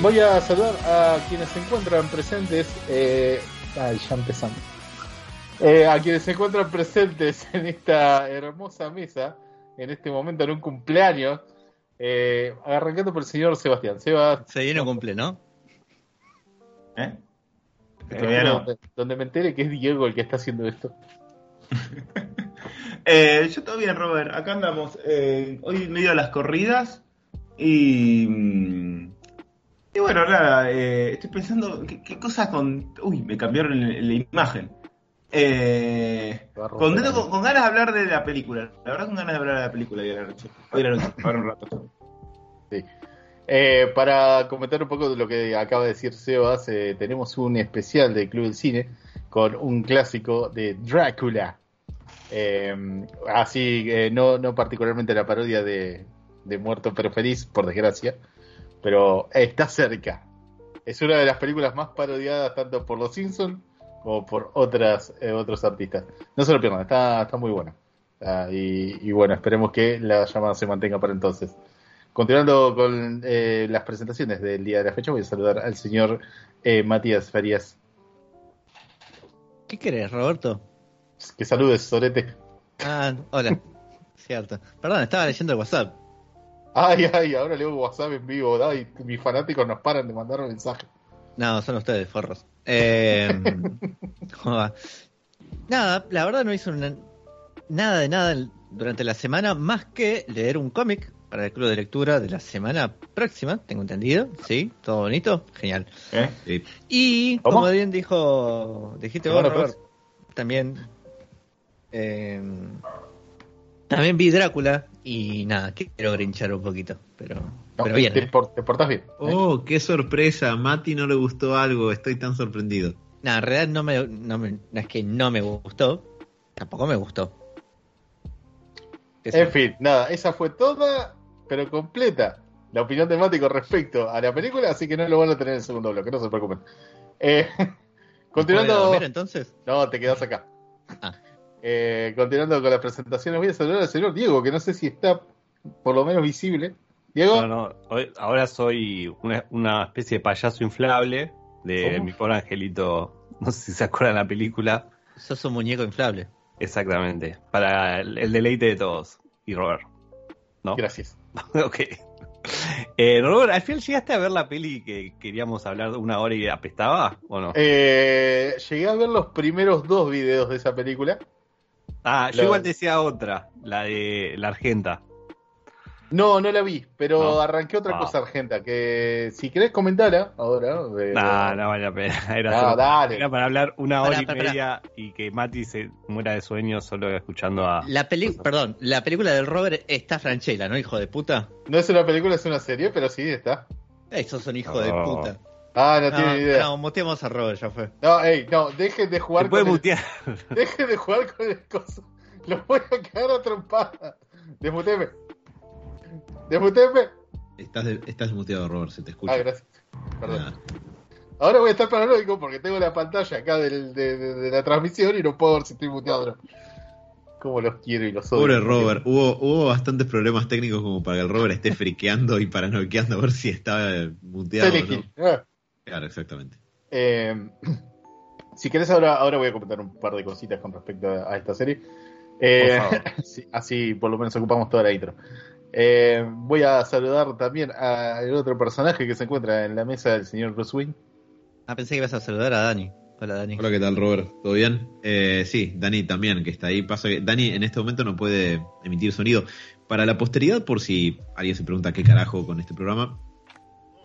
voy a saludar a quienes se encuentran presentes. Eh, ay, ya empezamos. Eh, a quienes se encuentran presentes en esta hermosa mesa, en este momento en un cumpleaños. Eh, arrancando por el señor Sebastián. Seba, Se viene un cumple, ¿no? ¿Eh? eh, Todavía no. donde, donde me entere que es Diego el que está haciendo esto. Eh, yo todo bien, Robert. Acá andamos. eh, hoy medio de las corridas. Y. Y bueno, nada. eh, estoy pensando. ¿qué, qué cosa con.? Uy, me cambiaron la, la imagen. Eh, con, con ganas de hablar de la película. La verdad, con ganas de hablar de la película hoy a la noche. Hoy a la noche, ahora un rato. Sí. Eh, para comentar un poco de lo que acaba de decir Sebas, eh, tenemos un especial del Club del Cine con un clásico de Drácula. Eh, así, eh, no, no particularmente la parodia de, de Muerto pero Feliz, por desgracia, pero está cerca. Es una de las películas más parodiadas tanto por los Simpsons como por otras eh, otros artistas. No se lo pierdan, está, está muy buena. Ah, y, y bueno, esperemos que la llamada se mantenga para entonces. Continuando con eh, las presentaciones del día de la fecha, voy a saludar al señor eh, Matías Farías. ¿Qué querés, Roberto? Que saludes, Sorete. Ah, hola. Cierto. Perdón, estaba leyendo el WhatsApp. Ay, ay, ahora leo WhatsApp en vivo. Ay, mis fanáticos nos paran de mandar un mensaje. No, son ustedes, forros. Eh, ¿cómo va? Nada, la verdad no hice una- nada de nada durante la semana más que leer un cómic para el club de lectura de la semana próxima, tengo entendido. Sí, todo bonito, genial. ¿Eh? Sí. Y ¿Cómo? como bien dijo, dijiste ¿Cómo vos, Robert, también eh, también vi Drácula y nada, quiero grinchar un poquito, pero, No, pero bien. te, ¿eh? por- te portás bien. ¿eh? Oh, qué sorpresa. A Mati no le gustó algo. Estoy tan sorprendido. Nada, en realidad no me, no me- no es que no me gustó, tampoco me gustó. Eso. En fin, nada, esa fue toda, pero completa, la opinión de Mati con respecto a la película, así que no lo van a tener en el segundo bloque, no se preocupen. Eh, ¿Me puedo ir a continuando. dormir, entonces? No, te quedas acá. Ah. Eh, continuando con las presentaciones, voy a saludar al señor Diego, que no sé si está por lo menos visible. Diego, No, no, hoy- ahora soy una, una especie de payaso inflable de ¿Cómo? mi pobre angelito. No sé si se acuerdan la película. Sos un muñeco inflable. Exactamente. Para el, el deleite de todos. Y Robert. ¿No? gracias. ok. Eh, Robert, ¿al final llegaste a ver la peli que queríamos hablar de una hora y apestaba? ¿O no? Eh, llegué a ver los primeros dos videos de esa película. Ah, yo lo- igual decía otra, la de la Argenta. No, no la vi, pero No. arranqué otra Ah. cosa, Argenta, que si querés comentarla ahora. eh, No, no vale la pena. Era, No, solo- dale. era para hablar una hora y pará, pará. media y que Mati se muera de sueño solo escuchando a. La peli, perdón, la película del Robert está Franchella, ¿no, hijo de puta? No es una película, es una serie, pero sí está. Esos son hijos de No. puta. Ah, no, No, tiene ni idea. no, muteemos a Robert, ya fue. No, ey, no, dejen de jugar Se puede con el- mutear. Dejen de jugar con el coso. Los voy a cagar a trompada. Desmuteme. Desmuteme. Estás, de- estás muteado, Robert. Se te escucha. Ah, gracias. Perdón. Nada. Ahora voy a estar paranoico porque tengo la pantalla acá del- de, de- de la transmisión y no puedo ver si estoy muteado o no. Como los quiero y los odio. Pobre Robert. Hubo, hubo bastantes problemas técnicos como para que el Robert esté friqueando y paranoiqueando a ver si estaba muteado o Silent no. Ah. Claro, exactamente. Eh, si querés, ahora, ahora voy a comentar un par de cositas con respecto a, a esta serie. Eh, Por favor. sí, así por lo menos ocupamos toda la intro. Eh, voy a saludar también al otro personaje que se encuentra en la mesa del señor Bruce Wayne. Ah, pensé que ibas a saludar a Dani. Hola, Dani. Hola, ¿qué tal, Robert? ¿Todo bien? Eh, sí, Dani también, que está ahí. Pasa que Dani en este momento no puede emitir sonido. Para la posteridad, por si alguien se pregunta qué carajo con este programa,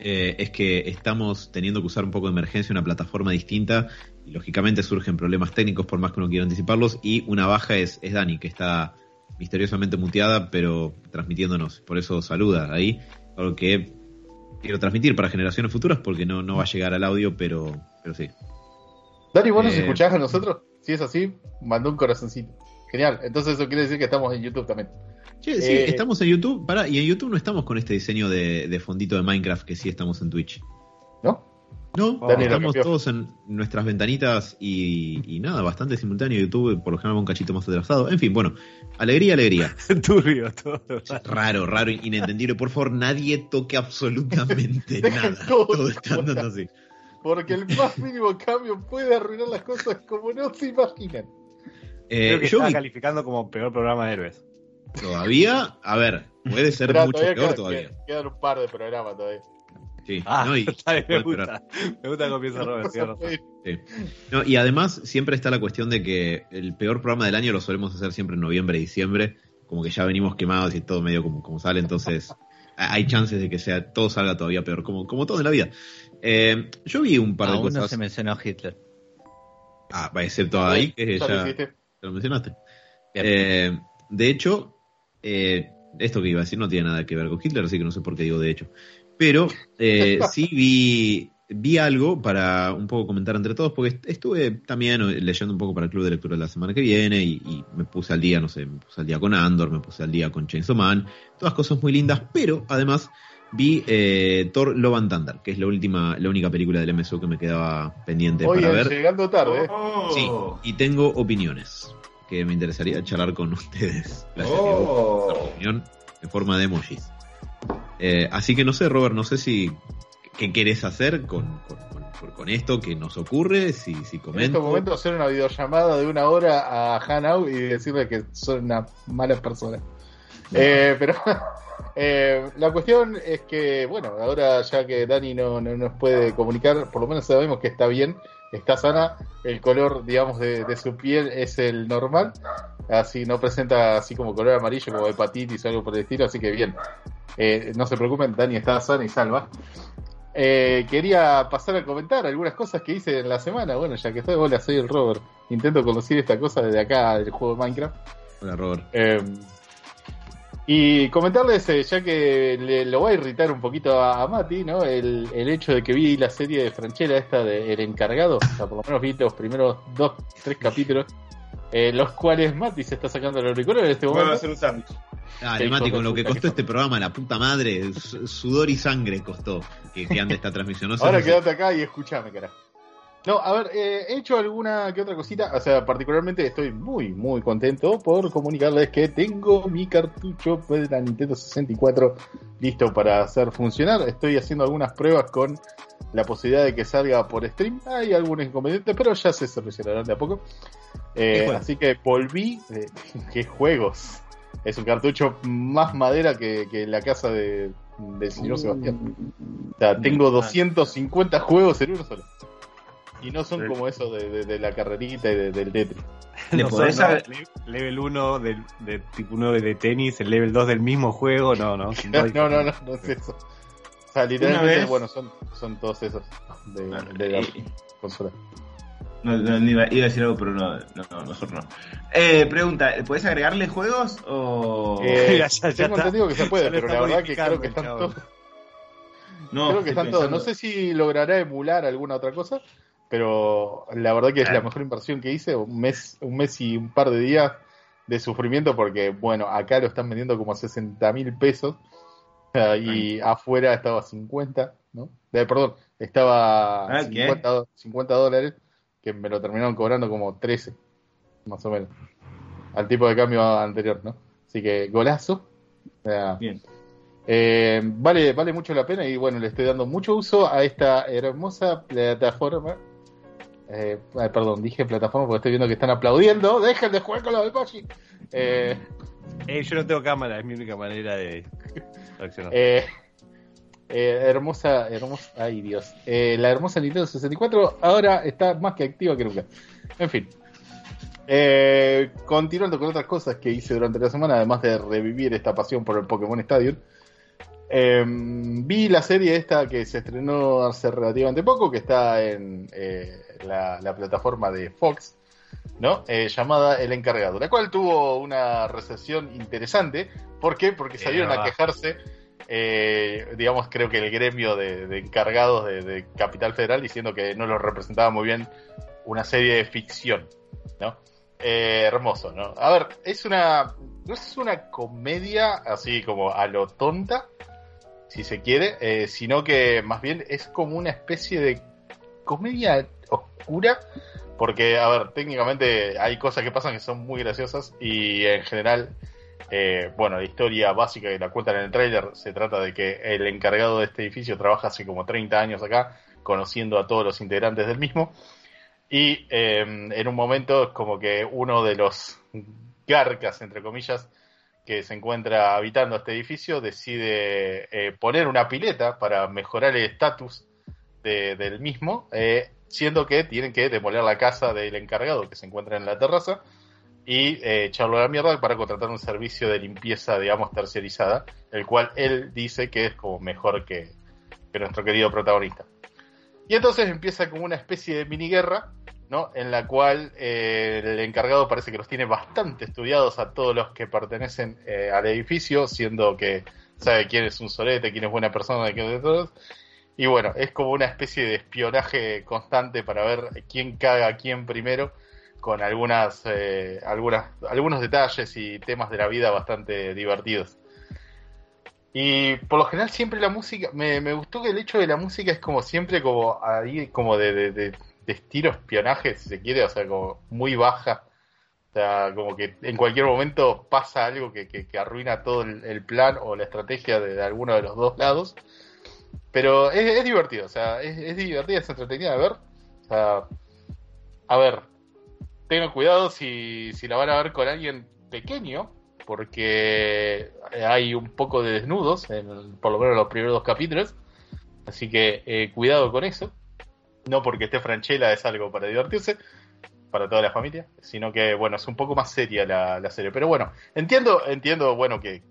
eh, es que estamos teniendo que usar un poco de emergencia una plataforma distinta y lógicamente surgen problemas técnicos por más que uno quiera anticiparlos y una baja es, es Dani, que está misteriosamente muteada pero transmitiéndonos. Por eso saluda ahí, algo que quiero transmitir para generaciones futuras porque no, no va a llegar al audio, pero, pero sí. Dani, ¿vos nos Eh, escuchás a nosotros? Si es así, mandó un corazoncito. Genial. Entonces eso quiere decir que estamos en YouTube también. Che, sí, Eh, estamos en YouTube, pará, y en YouTube no estamos con este diseño de, de fondito de Minecraft que sí estamos en Twitch. ¿No? No, lo estamos todos en nuestras ventanitas y, y nada, bastante simultáneo. YouTube por lo general va un cachito más atrasado. En fin, bueno, alegría, alegría. Turbio todo. Raro, raro, inentendible. Por favor, nadie toque absolutamente nada. todo Todo está andando así. Porque el más mínimo cambio puede arruinar las cosas como no se imaginan. Eh, Creo que yo estaba vi calificando como peor programa de héroes. Todavía, a ver, puede ser mucho todavía peor queda- todavía. queda- Quedan un par de programas todavía. Sí, Ah, no, y, bien, me gusta. Me gusta cómo piensa Robert. Sí. No, y además siempre está la cuestión de que el peor programa del año lo solemos hacer siempre en noviembre y diciembre, como que ya venimos quemados y todo medio como, como sale, entonces hay chances de que sea todo salga todavía peor, como, como todo en la vida. Eh, yo vi un par de Aún no cosas, se mencionó Hitler. ah, va, excepto ahí, que Ya lo ya lo mencionaste. Eh, de hecho, eh, esto que iba a decir no tiene nada que ver con Hitler, así que no sé por qué digo de hecho. Pero eh, sí vi, vi algo para un poco comentar entre todos, porque est- estuve también eh, leyendo un poco para el club de lectura de la semana que viene y, y me puse al día, no sé, me puse al día con Andor, me puse al día con Chainsaw Man, todas cosas muy lindas, pero además vi eh, Thor Love and Thunder, que es la última, la única película del MSU que me quedaba pendiente Oye, para ver. llegando tarde. ¿eh? Oh. Sí, y tengo opiniones que me interesaría charlar con ustedes. Gracias, Oh. opinión en forma de emojis. Eh, así que no sé, Robert, no sé si qué querés hacer con, con, con- con esto que nos ocurre, si, si En este comento. momento hacer una videollamada de una hora a Hanau y decirle que son una mala persona. Eh, pero eh, la cuestión es que, bueno, ahora ya que Dani no, no nos puede comunicar, por lo menos sabemos que está bien, está sana, el color, digamos, de, de su piel es el normal, así no presenta así como color amarillo, como hepatitis o algo por el estilo, así que bien. Eh, no se preocupen, Dani está sana y salva. Eh, quería pasar a comentar algunas cosas que hice en la semana. Bueno, ya que estoy, hola, soy el Robert. Intento conducir esta cosa desde acá del juego de Minecraft. Hola, Robert. Eh, y comentarles, eh, ya que le, lo voy a irritar un poquito a, a Mati, ¿no? El, el hecho de que vi la serie de Franchella, esta de El Encargado, o sea, por lo menos vi los primeros dos, tres capítulos, eh, los cuales Mati se está sacando el auricular en este Voy a momento. hacer un sándwich. Dale, Mati, con lo que costó que este programa, la puta madre, su- sudor y sangre costó que, que ande esta transmisión. No Ahora quédate acá y escúchame, carajo. No, a ver, eh, he hecho alguna que otra cosita, o sea, particularmente estoy muy, muy contento por comunicarles que tengo mi cartucho de la Nintendo 64 listo para hacer funcionar. Estoy haciendo algunas pruebas con la posibilidad de que salga por stream. Hay algunos inconvenientes, pero ya se solucionarán de a poco. Eh, así que volví. eh, ¿Qué juegos? Es un cartucho más madera que, que la casa de, del señor Sebastián. O sea, tengo 250 juegos en uno solo. Y no son como eso de, de- de la carrerita y de- del Tetris. Le No podés son, no, level 1 del, de tipo 1 de tenis, el level 2 del mismo juego, no, no. No, no, no, no, no es eso. O sea, literalmente, vez- bueno, son, son todos esos de, de la Eh, consola. No, no, no iba, iba a decir algo, pero no, no, no nosotros no. Eh, pregunta, ¿puedes agregarle juegos o...? Eh, ya- ya tengo entendido que se puede, pero la verdad que creo que están todos. no, creo que están todos. No sé si logrará emular alguna otra cosa, pero la verdad que es la mejor inversión que hice. Un mes, un mes y un par de días de sufrimiento, porque bueno, acá lo están vendiendo como a 60 mil pesos ah, y afuera estaba a 50, ¿no? Eh, perdón, estaba Ah, a ¿qué? 50, do- 50 dólares, que me lo terminaron cobrando como 13, más o menos, al tipo de cambio anterior, ¿no? Así que golazo. Bien. eh, vale, vale mucho la pena y bueno, le estoy dando mucho uso a esta hermosa plataforma. Eh, perdón, dije plataforma porque estoy viendo que están aplaudiendo. Dejen de jugar con los del. Eh, Eh, yo no tengo cámara, es mi única manera de reaccionar. eh, eh, hermosa, hermosa, ay Dios. Eh, la hermosa Nintendo 64 ahora está más que activa que nunca. En fin. Eh, continuando con otras cosas que hice durante la semana, además de revivir esta pasión por el Pokémon Stadium, eh, vi la serie esta que se estrenó hace relativamente poco, que está en eh, la, la plataforma de Fox, ¿no? Eh, llamada El Encargado, la cual tuvo una recepción interesante. ¿Por qué? Porque salieron a quejarse, eh, digamos, creo que el gremio de, de encargados de, de Capital Federal diciendo que no lo representaba muy bien una serie de ficción, ¿no? Hermoso, ¿no? A ver, es una. No es una comedia así como a lo tonta, si se quiere, eh, sino que más bien es como una especie de comedia oscura, porque, a ver, técnicamente hay cosas que pasan que son muy graciosas y en general, eh, bueno, la historia básica que la cuentan en el tráiler se trata de que el encargado de este edificio trabaja hace como 30 años acá, conociendo a todos los integrantes del mismo, y eh, en un momento es como que uno de los garcas, entre comillas, que se encuentra habitando este edificio decide eh, poner una pileta para mejorar el estatus de- del mismo, eh, siendo que tienen que demoler la casa del encargado que se encuentra en la terraza y eh, echarlo a la mierda para contratar un servicio de limpieza, digamos, terciarizada, el cual él dice que es como mejor que, que nuestro querido protagonista. Y entonces empieza como una especie de mini guerra, En la cual eh, el encargado parece que los tiene bastante estudiados a todos los que pertenecen eh, al edificio, siendo que sabe quién es un solete, quién es buena persona, quién es todos. Y bueno, es como una especie de espionaje constante para ver quién caga a quién primero, con algunas, eh, algunas, algunos detalles y temas de la vida bastante divertidos. Y por lo general siempre la música, me, me gustó que el hecho de la música es como siempre como ahí, como de- de estilo espionaje, si se quiere, o sea, como muy baja. O sea, como que en cualquier momento pasa algo que, que, arruina todo el, plan o la estrategia de, alguno de los dos lados. Pero es, es divertido, o sea, es, es divertida, es entretenida de ver. O sea, a ver, tengan cuidado si, si la van a ver con alguien pequeño, porque hay un poco de desnudos, en, por lo menos en los primeros dos capítulos. Así que eh, cuidado con eso. No porque esté Franchella es algo para divertirse, para toda la familia, sino que, bueno, es un poco más seria la, serie. Pero bueno, entiendo, entiendo, bueno, que,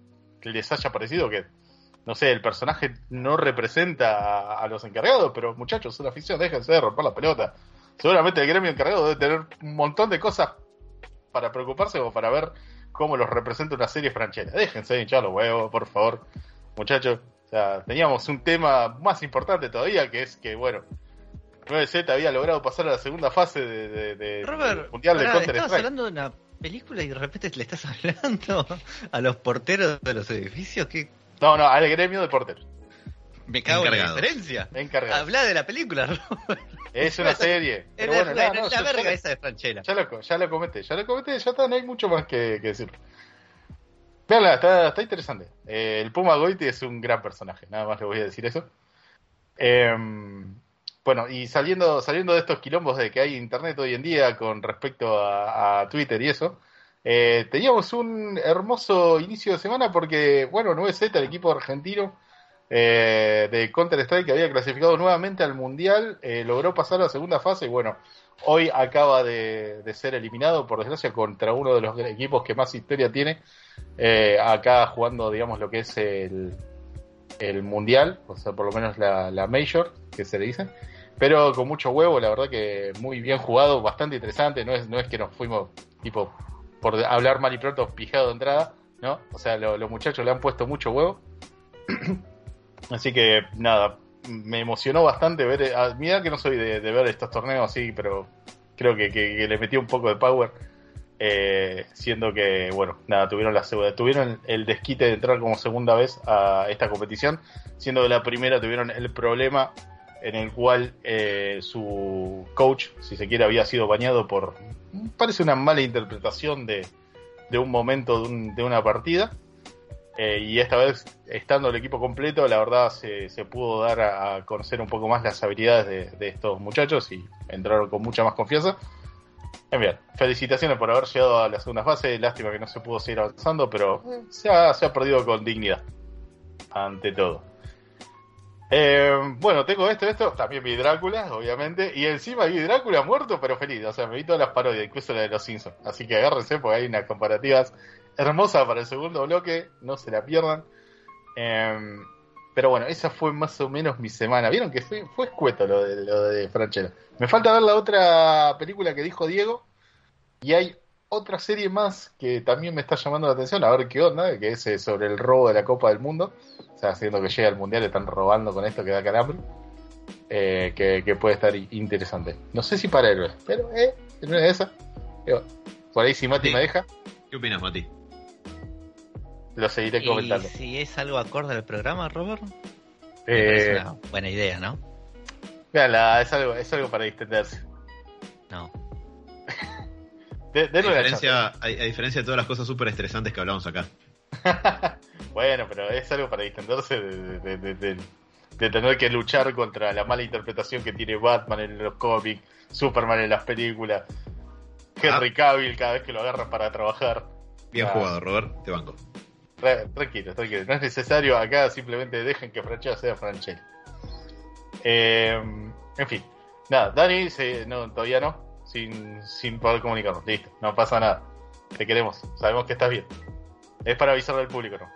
les haya parecido que, no sé, el personaje no representa a, a los encargados, pero muchachos, es una ficción, déjense de romper la pelota. Seguramente el gremio encargado debe tener un montón de cosas para preocuparse o para ver cómo los representa una serie franchera. Déjense de hinchar los huevos, por favor, muchachos. O sea, teníamos un tema más importante todavía, que es que, bueno, 9Z había logrado pasar a la segunda fase de, de- de- Robert, del Mundial de Counter estabas Strike. hablando de una película y de repente le estás hablando a los porteros de los edificios. que No, no, al gremio de porteros. Me cago en la diferencia. Encargado. Habla de la película, Robert. Es una serie. Es Pero la, bueno, la- no, no, la ya- verga ya- esa de Franchella. Ya lo, ya lo comenté, ya lo comenté, ya está, no hay mucho más que, que decir. Veanla, está, está interesante. Eh, el Puma Goiti es un gran personaje, nada más le voy a decir eso. Eh, bueno, y saliendo, saliendo de estos quilombos de que hay internet hoy en día con respecto a, Twitter y eso, eh, teníamos un hermoso inicio de semana porque, bueno, 9Z, el equipo argentino eh, de Counter Strike que había clasificado nuevamente al Mundial, eh, logró pasar a la segunda fase y bueno, hoy acaba de, de ser eliminado, por desgracia, contra uno de los equipos que más historia tiene, eh, acá jugando, digamos, lo que es el, el Mundial, o sea, por lo menos la, la Major, que se le dice, pero con mucho huevo, la verdad que muy bien jugado, bastante interesante, no es, no es que nos fuimos, tipo, por hablar mal y pronto, pijado de entrada, ¿no? O sea, lo- los muchachos le han puesto mucho huevo. Así que nada, me emocionó bastante ver. A, mira que no soy de, de ver estos torneos así, pero creo que, que- que le metí un poco de power. eh, siendo que, bueno, nada, tuvieron la segunda, tuvieron el desquite de entrar como segunda vez a esta competición, siendo que la primera tuvieron el problema en el cual eh, su coach, si se quiere, había sido bañado por, parece una mala interpretación de, de un momento de, un- de una partida. Eh, y esta vez, estando el equipo completo, la verdad se, se pudo dar a, a conocer un poco más las habilidades de, de estos muchachos y entraron con mucha más confianza. En bien, felicitaciones por haber llegado a la segunda fase. Lástima que no se pudo seguir avanzando, pero se ha, se ha perdido con dignidad. Ante todo. Eh, bueno, tengo esto, esto. También vi Drácula, obviamente. Y encima vi Drácula muerto, pero feliz. O sea, me vi todas las parodias, incluso la de los Simpsons. Así que agárrense porque hay unas comparativas hermosas para el segundo bloque. No se la pierdan. Eh, pero bueno, esa fue más o menos mi semana. Vieron que fue, fue escueto lo de, lo de Franchella. Me falta ver la otra película que dijo Diego. Y hay otra serie más que también me está llamando la atención. A ver qué onda, que es eh, sobre el robo de la Copa del Mundo. O sea, haciendo que llegue al Mundial, están robando con esto que da calambre. Eh, que, que puede estar interesante. No sé si para héroes, pero eh, en una de esas. eh, por ahí si Mati Sí. me deja, ¿Qué opinas, Mati? lo seguiré Y comentando. si es algo acorde al programa, Robert, me parece Eh, una buena idea, ¿no? Véanla, es algo, es algo para distenderse. No. De- A diferencia, a, a diferencia de todas las cosas súper estresantes que hablamos acá. bueno, pero es algo para distenderse de, de- de- de- de tener que luchar contra la mala interpretación que tiene Batman en los cómics, Superman en las películas, Henry Cavill cada vez que lo agarran para trabajar. Bien Ah. jugado, Robert, te banco. Tra- Tranquilo, tranquilo. No es necesario. Acá simplemente dejen que Franchella sea Franchella. Eh, en fin. Nada, Dani, se- no, todavía no. Sin, sin poder comunicarnos. Listo, no pasa nada. Te queremos. Sabemos que estás bien. Es para avisarle al público, ¿no?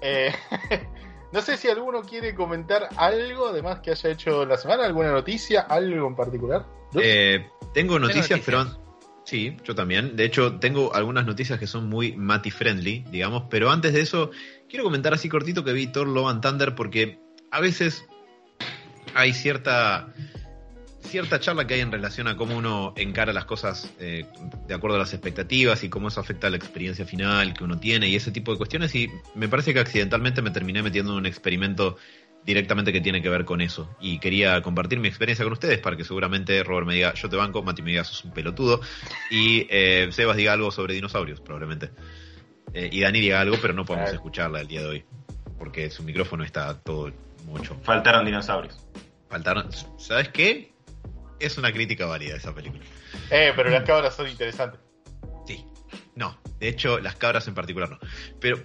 Eh, no sé si alguno quiere comentar algo además que haya hecho la semana, alguna noticia, algo en particular. Eh, tengo noticias, noticias. pero sí, yo también. De hecho, tengo algunas noticias que son muy Mati friendly, digamos. Pero antes de eso, quiero comentar así cortito que vi Thor Love and Thunder porque a veces hay cierta cierta charla que hay en relación a cómo uno encara las cosas eh, de acuerdo a las expectativas y cómo eso afecta a la experiencia final que uno tiene y ese tipo de cuestiones. Y me parece que accidentalmente me terminé metiendo en un experimento directamente que tiene que ver con eso. Y quería compartir mi experiencia con ustedes para que seguramente Robert me diga yo te banco, Mati me diga sos un pelotudo y eh, Sebas diga algo sobre dinosaurios probablemente. Eh, y Dani diga algo pero no podemos escucharla el día de hoy porque su micrófono está todo mucho Faltaron dinosaurios. faltaron ¿sabes qué? Es una crítica válida esa película Eh, pero las cabras son interesantes. Sí. No, de hecho, las cabras en particular no. Pero,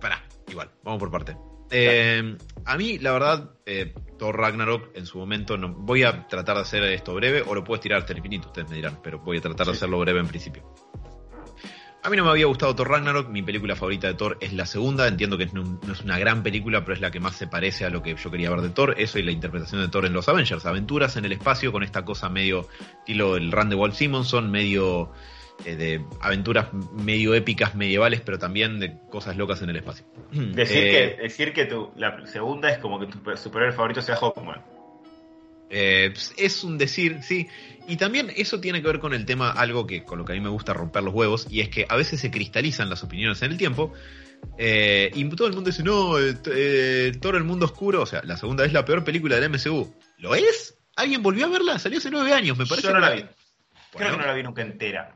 pará, igual, vamos por parte. Eh, a mí, la verdad, eh, Thor Ragnarok en su momento, no, voy a tratar de hacer esto breve, o lo puedo estirar hasta el infinito, ustedes me dirán, pero voy a tratar de Sí. hacerlo breve en principio. A mí no me había gustado Thor Ragnarok, mi película favorita de Thor es la segunda, entiendo que no, no es una gran película, pero es la que más se parece a lo que yo quería ver de Thor, eso y la interpretación de Thor en los Avengers, aventuras en el espacio con esta cosa medio estilo el run de Walt Simonson, medio eh, de aventuras medio épicas medievales, pero también de cosas locas en el espacio. Decir Eh, que, decir que tu, la segunda es como que tu superhéroe favorito sea Hawkman. Eh, es un decir, sí. Y también eso tiene que ver con el tema, algo que con lo que a mí me gusta romper los huevos, y es que a veces se cristalizan las opiniones en el tiempo. eh, y todo el mundo dice, no, eh, eh, Thor el mundo oscuro, o sea, la segunda es la peor película del MCU. ¿Lo es? ¿Alguien volvió a verla? Salió hace nueve años, me parece. Yo no la vi. Bueno, Creo que no la vi nunca entera.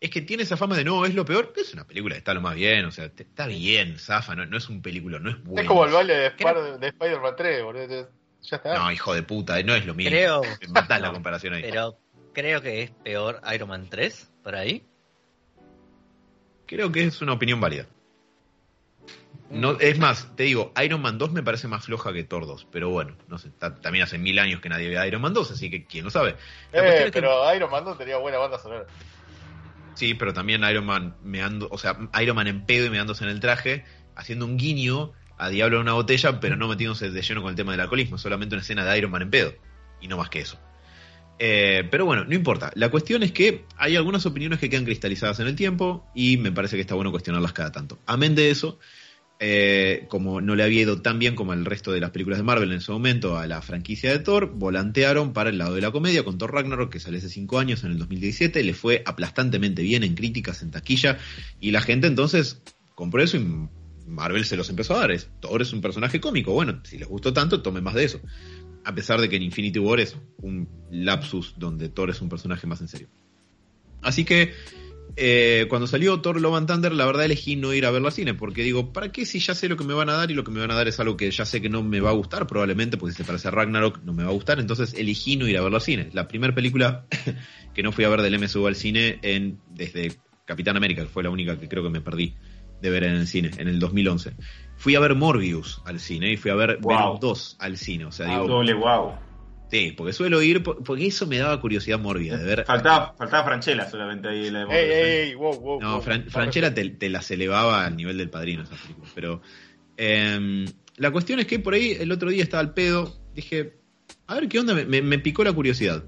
es que tiene esa fama de no, es lo peor. Es una película que está lo más bien, o sea, está bien, zafa, no, no es un película, no es bueno. Es como el baile de, de Spider-Man 3, boludo. Ya está. No, hijo de puta, no es lo mismo. Creo- matás la comparación ahí. Pero creo que es peor Iron Man 3, por ahí. Creo que es una opinión válida. No, es más, te digo, Iron Man 2 me parece más floja que Thor 2, pero bueno, no sé, ta- también hace mil años que nadie ve Iron Man 2, así que quién lo sabe. Eh, es que- pero Iron Man 2 tenía buena banda sonora. sí, pero también Iron Man meando, o sea, Iron Man en pedo y meándose en el traje, haciendo un guiño a Diablo en una botella, pero no metiéndose de lleno con el tema del alcoholismo, solamente una escena de Iron Man en pedo, y no más que eso. Eh, pero bueno, no importa. La cuestión es que hay algunas opiniones que quedan cristalizadas en el tiempo y me parece que está bueno cuestionarlas cada tanto. Amén de eso, eh, como no le había ido tan bien como el resto de las películas de Marvel en su momento a la franquicia de Thor, volantearon para el lado de la comedia con Thor Ragnarok, que salió hace 5 años, en el 2017, le fue aplastantemente bien en críticas, en taquilla, y la gente entonces compró eso y Marvel se los empezó a dar. Thor es un personaje cómico, bueno, si les gustó tanto, tomen más de eso. A pesar de que en Infinity War es un lapsus donde Thor es un personaje más en serio. Así que eh, cuando salió Thor Love and Thunder, la verdad elegí no ir a verlo al cine, porque digo, ¿para qué si ya sé lo que me van a dar y lo que me van a dar es algo que ya sé que no me va a gustar probablemente, porque si se parece a Ragnarok no me va a gustar, entonces elegí no ir a verlo al cine. La primera película que no fui a ver del MSU al cine en, desde Capitán América, que fue la única que creo que me perdí de ver en el cine, en el 2011. Fui a ver Morbius al cine y fui a ver Wow. Venom 2 al cine, o sea, digo, Doble wow. sí, porque suelo ir, por- porque eso me daba curiosidad mórbida de ver Faltaba, faltaba Franchella solamente ahí en la de Ey, Morbius, ey, ey, wow, wow. No, wow. Fran- Franchella te, te las elevaba al nivel del padrino esas películas. Pero em, la cuestión es que por ahí el otro día estaba al pedo. Dije, a ver qué onda, me, me- me picó la curiosidad.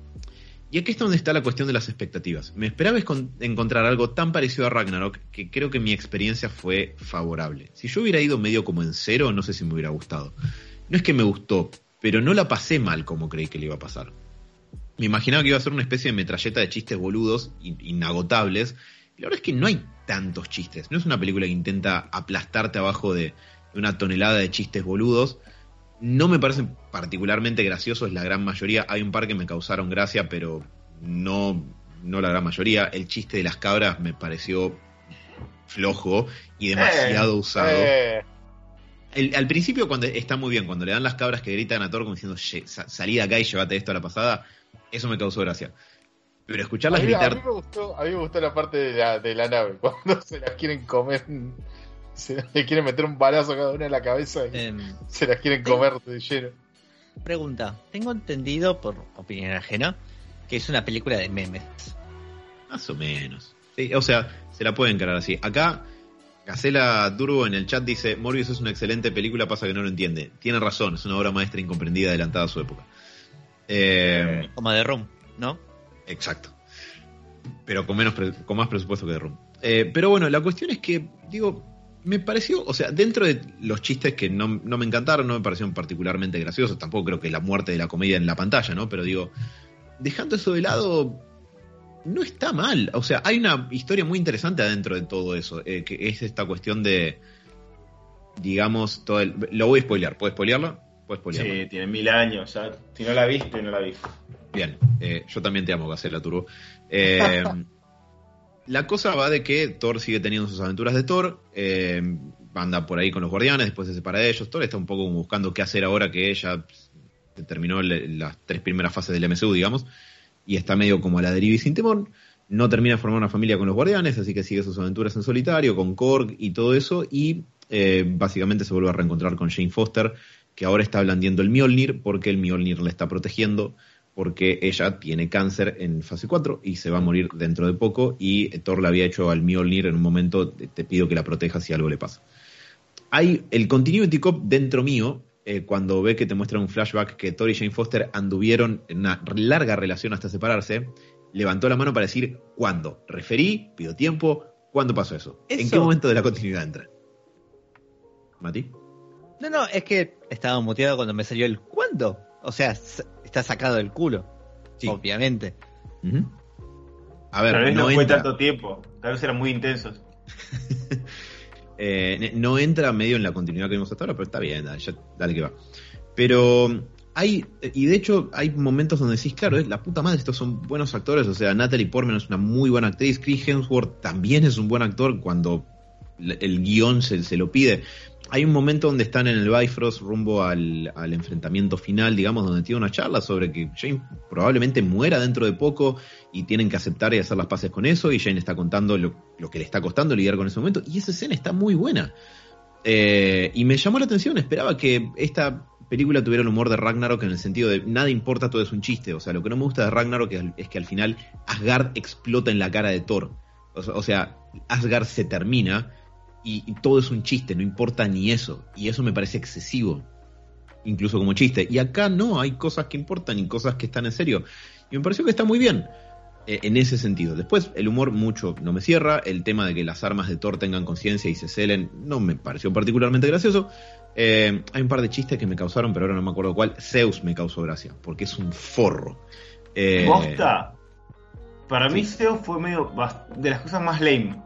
Y aquí es donde está la cuestión de las expectativas. Me esperaba encontrar algo tan parecido a Ragnarok que creo que mi experiencia fue favorable. Si yo hubiera ido medio como en cero, no sé si me hubiera gustado. No es que me gustó, pero no la pasé mal como creí que le iba a pasar. Me imaginaba que iba a ser una especie de metralleta de chistes boludos, in- inagotables. Y la verdad es que no hay tantos chistes. No es una película que intenta aplastarte abajo de una tonelada de chistes boludos. No me parecen particularmente graciosos la gran mayoría. Hay un par que me causaron gracia, pero no, no la gran mayoría. El chiste de las cabras me pareció flojo y demasiado Eh, usado. eh, El- al principio cuando está muy bien, cuando le dan las cabras que gritan a Thor como diciendo "Ye- sa- salí de acá y llévate esto a la pasada, eso me causó gracia. Pero a, escucharlas mí, a gritar mí me gustó, a mí me gustó la parte de la, de la nave, cuando se las quieren comer, se le quieren meter un balazo a cada una en la cabeza y Em, se las quieren comer de lleno. pregunta, tengo entendido, por opinión ajena, que es una película de memes. Más o menos. Sí, o sea, se la pueden encarar así. Acá, Gacela Turbo en el chat dice: Morbius es una excelente película, pasa que no lo entiende. Tiene razón, es una obra maestra incomprendida, adelantada a su época. Eh, Como de Room, ¿no? exacto. Pero con, menos pre- con más presupuesto que de Room. Eh, pero bueno, la cuestión es que, digo, me pareció, o sea, dentro de los chistes que no, no me encantaron, no me parecieron particularmente graciosos, tampoco creo que la muerte de la comedia en la pantalla, ¿no? Pero digo, dejando eso de lado, no está mal. O sea, hay una historia muy interesante adentro de todo eso, eh, que es esta cuestión de, digamos, todo el... Lo voy a spoilear, ¿puedo spoilearlo? ¿Puedo spoilearlo? Sí, tiene mil años. Si no la viste, no la viste. Bien, eh, yo también te amo, Gacela Turbo. Eh, la cosa va de que Thor sigue teniendo sus aventuras de Thor, eh, anda por ahí con los guardianes, después se separa de ellos. Thor está un poco buscando qué hacer ahora que ella terminó le- las tres primeras fases del MCU, digamos, y está medio como a la deriva y sin temor. No termina de formar una familia con los guardianes, así que sigue sus aventuras en solitario, con Korg y todo eso, y eh, básicamente se vuelve a reencontrar con Jane Foster, que ahora está blandiendo el Mjolnir porque el Mjolnir la está protegiendo porque ella tiene cáncer en fase 4 y se va a morir dentro de poco y Thor le había hecho al Mjolnir en un momento, te pido que la protejas si algo le pasa. Hay el continuity cop dentro mío, eh, cuando ve que te muestra un flashback que Thor y Jane Foster anduvieron en una larga relación hasta separarse, levantó la mano para decir ¿cuándo? Referí, pido tiempo, ¿cuándo pasó eso? ¿En Eso- qué momento de la continuidad entra? ¿Mati? No, no, es que estaba muteado cuando me salió el ¿cuándo? O sea, está sacado del culo, Sí. obviamente. A ver, Tal vez no, no fue entra. tanto tiempo. Tal vez eran muy intensos. Eh, no entra medio en la continuidad que vimos hasta ahora, pero está bien, dale, ya- dale que va. Pero hay, y de hecho hay momentos donde decís, claro, es la puta madre, estos son buenos actores, o sea, Natalie Portman es una muy buena actriz, Chris Hemsworth también es un buen actor cuando el guion se, se lo pide. Hay un momento donde están en el Bifrost rumbo al, enfrentamiento final, digamos, donde tiene una charla sobre que Jane probablemente muera dentro de poco y tienen que aceptar y hacer las paces con eso, y Jane está contando lo, que le está costando lidiar con ese momento, y esa escena está muy buena. Eh, y me llamó la atención, esperaba que esta película tuviera el humor de Ragnarok en el sentido de nada importa, todo es un chiste. O sea, lo que no me gusta de Ragnarok es, es que al final Asgard explota en la cara de Thor. O o sea, Asgard se termina y, y todo es un chiste, no importa ni eso. Y eso me parece excesivo, incluso como chiste. Y acá no, hay cosas que importan y cosas que están en serio. Y me pareció que está muy bien eh, en ese sentido. Después, el humor mucho no me cierra. El tema de que las armas de Thor tengan conciencia y se celen no me pareció particularmente gracioso. Eh, hay un par de chistes que me causaron, pero ahora no me acuerdo cuál. Zeus me causó gracia, porque es un forro. Eh, ¿Posta? Para mí Zeus fue medio de las cosas más lame.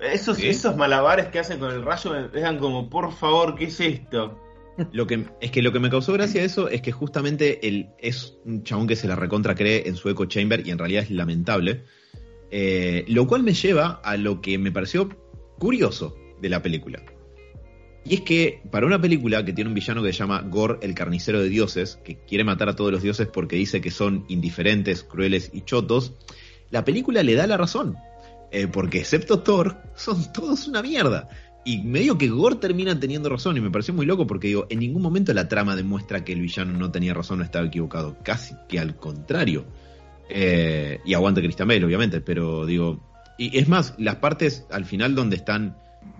Esos, ¿Sí? esos malabares que hacen con el rayo me dejan como, por favor, ¿qué es esto? Lo que, es que lo que me causó gracia eso es que justamente él es un chabón que se la recontra cree en su echo chamber y en realidad es lamentable. Eh, lo cual me lleva a lo que me pareció curioso de la película. Y es que para una película que tiene un villano que se llama Gore, el carnicero de dioses, que quiere matar a todos los dioses porque dice que son indiferentes, crueles y chotos, la película le da la razón. Eh, porque excepto Thor, son todos una mierda. Y medio que Gore termina teniendo razón, y me pareció muy loco porque digo, en ningún momento la trama demuestra que el villano no tenía razón o estaba equivocado, casi que al contrario. Eh, y aguante Christian Bale, obviamente, pero digo, y es más, las partes al final donde están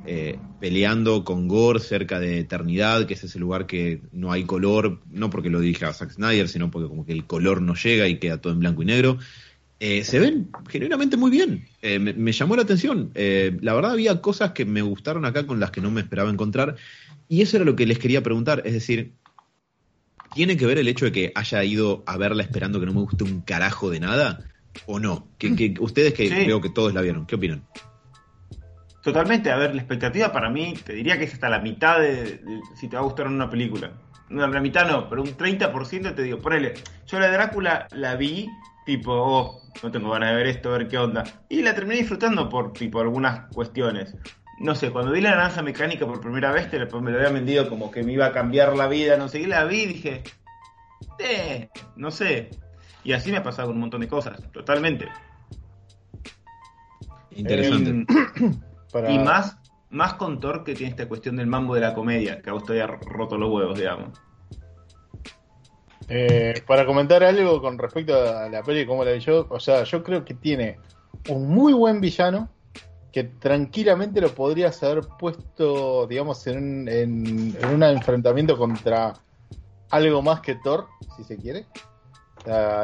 eh, peleando con Gore cerca de Eternidad, que es ese lugar que no hay color, no porque lo dirija Zack Snyder, sino porque como que el color no llega y queda todo en blanco y negro. Eh, se ven genuinamente muy bien. Eh, me, me llamó la atención. Eh, la verdad había cosas que me gustaron acá con las que no me esperaba encontrar. Y eso era lo que les quería preguntar. Es decir, ¿tiene que ver el hecho de que haya ido a verla esperando que no me guste un carajo de nada? ¿O no? Que, que- ustedes que Sí. veo que todos la vieron, ¿qué opinan? Totalmente, a ver, la expectativa para mí, te diría que es hasta la mitad de, de si te va a gustar una película. no, la mitad no, pero un 30% te digo, ponele, yo la Drácula la vi, tipo, oh, no tengo ganas de ver esto, a ver qué onda. Y la terminé disfrutando por, tipo, algunas cuestiones. No sé, cuando vi la naranja mecánica por primera vez, te, me lo había vendido como que me iba a cambiar la vida, no sé, y la vi y dije, eh, no sé. Y así me ha pasado con un montón de cosas, totalmente. Interesante. Em, Para- Y más, más con Thor que tiene esta cuestión del mambo de la comedia, que a vos te había roto los huevos, digamos. Eh, para comentar algo con respecto a la peli, como la vi yo, o sea, yo creo que tiene un muy buen villano que tranquilamente lo podrías haber puesto, digamos, en un, en, en un enfrentamiento contra algo más que Thor, si se quiere.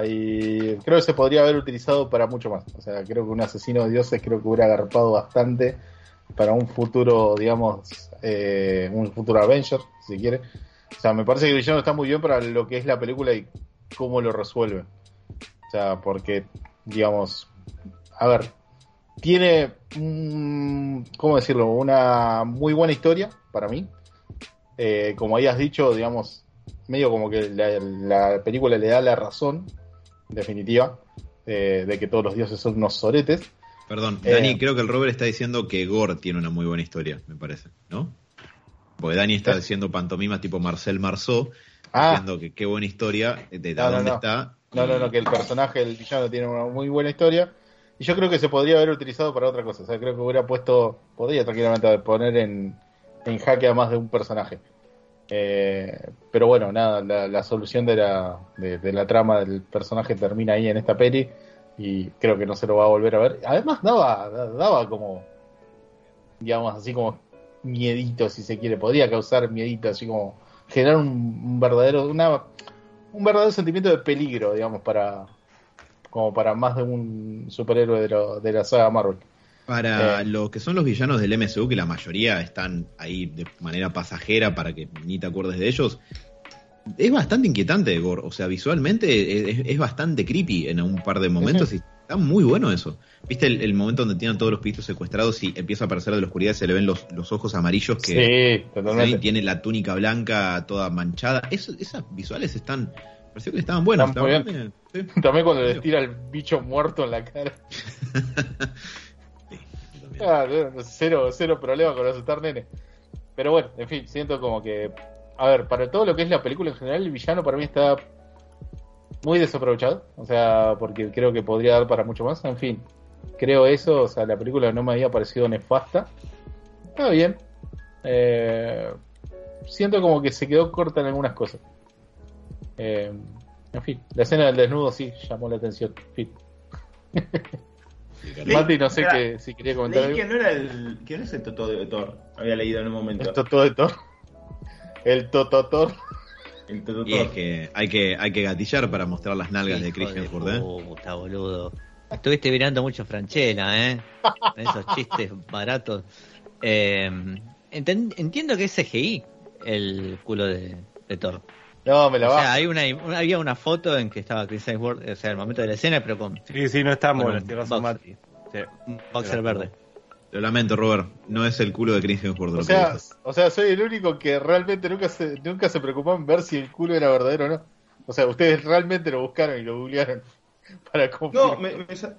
Y creo que se podría haber utilizado para mucho más. O sea, creo que un asesino de dioses creo que hubiera agarpado bastante para un futuro, digamos, eh, un futuro Avenger, si quiere. O sea, me parece que villano está muy bien para lo que es la película y cómo lo resuelve. O sea, porque, digamos, a ver, tiene, mm, ¿cómo decirlo? Una muy buena historia para mí. Eh, como habías dicho, digamos, medio como que la, la película le da la razón, en definitiva, eh, de que todos los dioses son unos soretes. Perdón, Eh. Dani, creo que el Robert está diciendo que Gore tiene una muy buena historia, me parece, ¿no? Porque Dani está ¿Eh? diciendo pantomimas tipo Marcel Marceau, Ah. diciendo que qué buena historia, de No, no, dónde no. está. No, no, no, que el personaje, el villano, tiene una muy buena historia. Y yo creo que se podría haber utilizado para otra cosa. O sea, creo que hubiera puesto, podría tranquilamente poner en, en jaque a más de un personaje. Eh, pero bueno, nada, la, la solución de la, de, de la trama del personaje termina ahí en esta peli. Y creo que no se lo va a volver a ver. Además, daba, daba como, digamos, así como miedito, si se quiere. Podría causar miedito, así como generar un, un verdadero, una, un verdadero sentimiento de peligro, digamos, para como para más de un superhéroe de, lo- de la saga Marvel. Para Eh. lo que son los villanos del MCU, que la mayoría están ahí de manera pasajera para que ni te acuerdes de ellos, es bastante inquietante, Gore. O sea, visualmente es, es bastante creepy en un par de momentos y está muy bueno eso. ¿Viste el, el momento donde tienen todos los pitos secuestrados y empieza a aparecer de la oscuridad y se le ven los, los ojos amarillos que sí, ¿sí? tiene la túnica blanca toda manchada? Eso- esas visuales están... Pareció que estaban buenas. Están estaban bien, sí. También cuando le tira el bicho muerto en la cara. Ah, no, cero, cero problema con asustar nene. Pero bueno, en fin, siento como que. A ver, para todo lo que es la película en general, el villano para mí está muy desaprovechado. O sea, porque creo que podría dar para mucho más. En fin, creo eso. O sea, la película no me había parecido nefasta. Está bien. Eh, siento como que se quedó corta en algunas cosas. Eh, en fin, la escena del desnudo sí llamó la atención. En fin. Mati, no sé qué, si quería comentar Leí algo. que no era el. no es el Toto de Thor. Había leído en un momento. El Totó de Thor. El Tototor. El Toto Y es que hay que hay que gatillar para mostrar las nalgas de Hijo Chris Hemsworth, ¿eh? puta, boludo. Estuviste mirando mucho Franchella, ¿eh? Esos chistes baratos. Eh, entiendo que es CGI el culo de, de Thor. No, me la O va. sea, hay una, una- había una foto en que estaba Chris Hemsworth, o sea, el momento de la escena, pero con Sí, sí, no estamos Bueno, en tierra San box. Sí. un boxer verde. Lo lamento, Robert. No es el culo de Chris Hemsworth. O sea, o sea, soy el único que realmente nunca se, nunca se preocupó en ver si el culo era verdadero o no. O sea, ustedes realmente lo buscaron y lo googlearon para confirmar. No, me, me sa-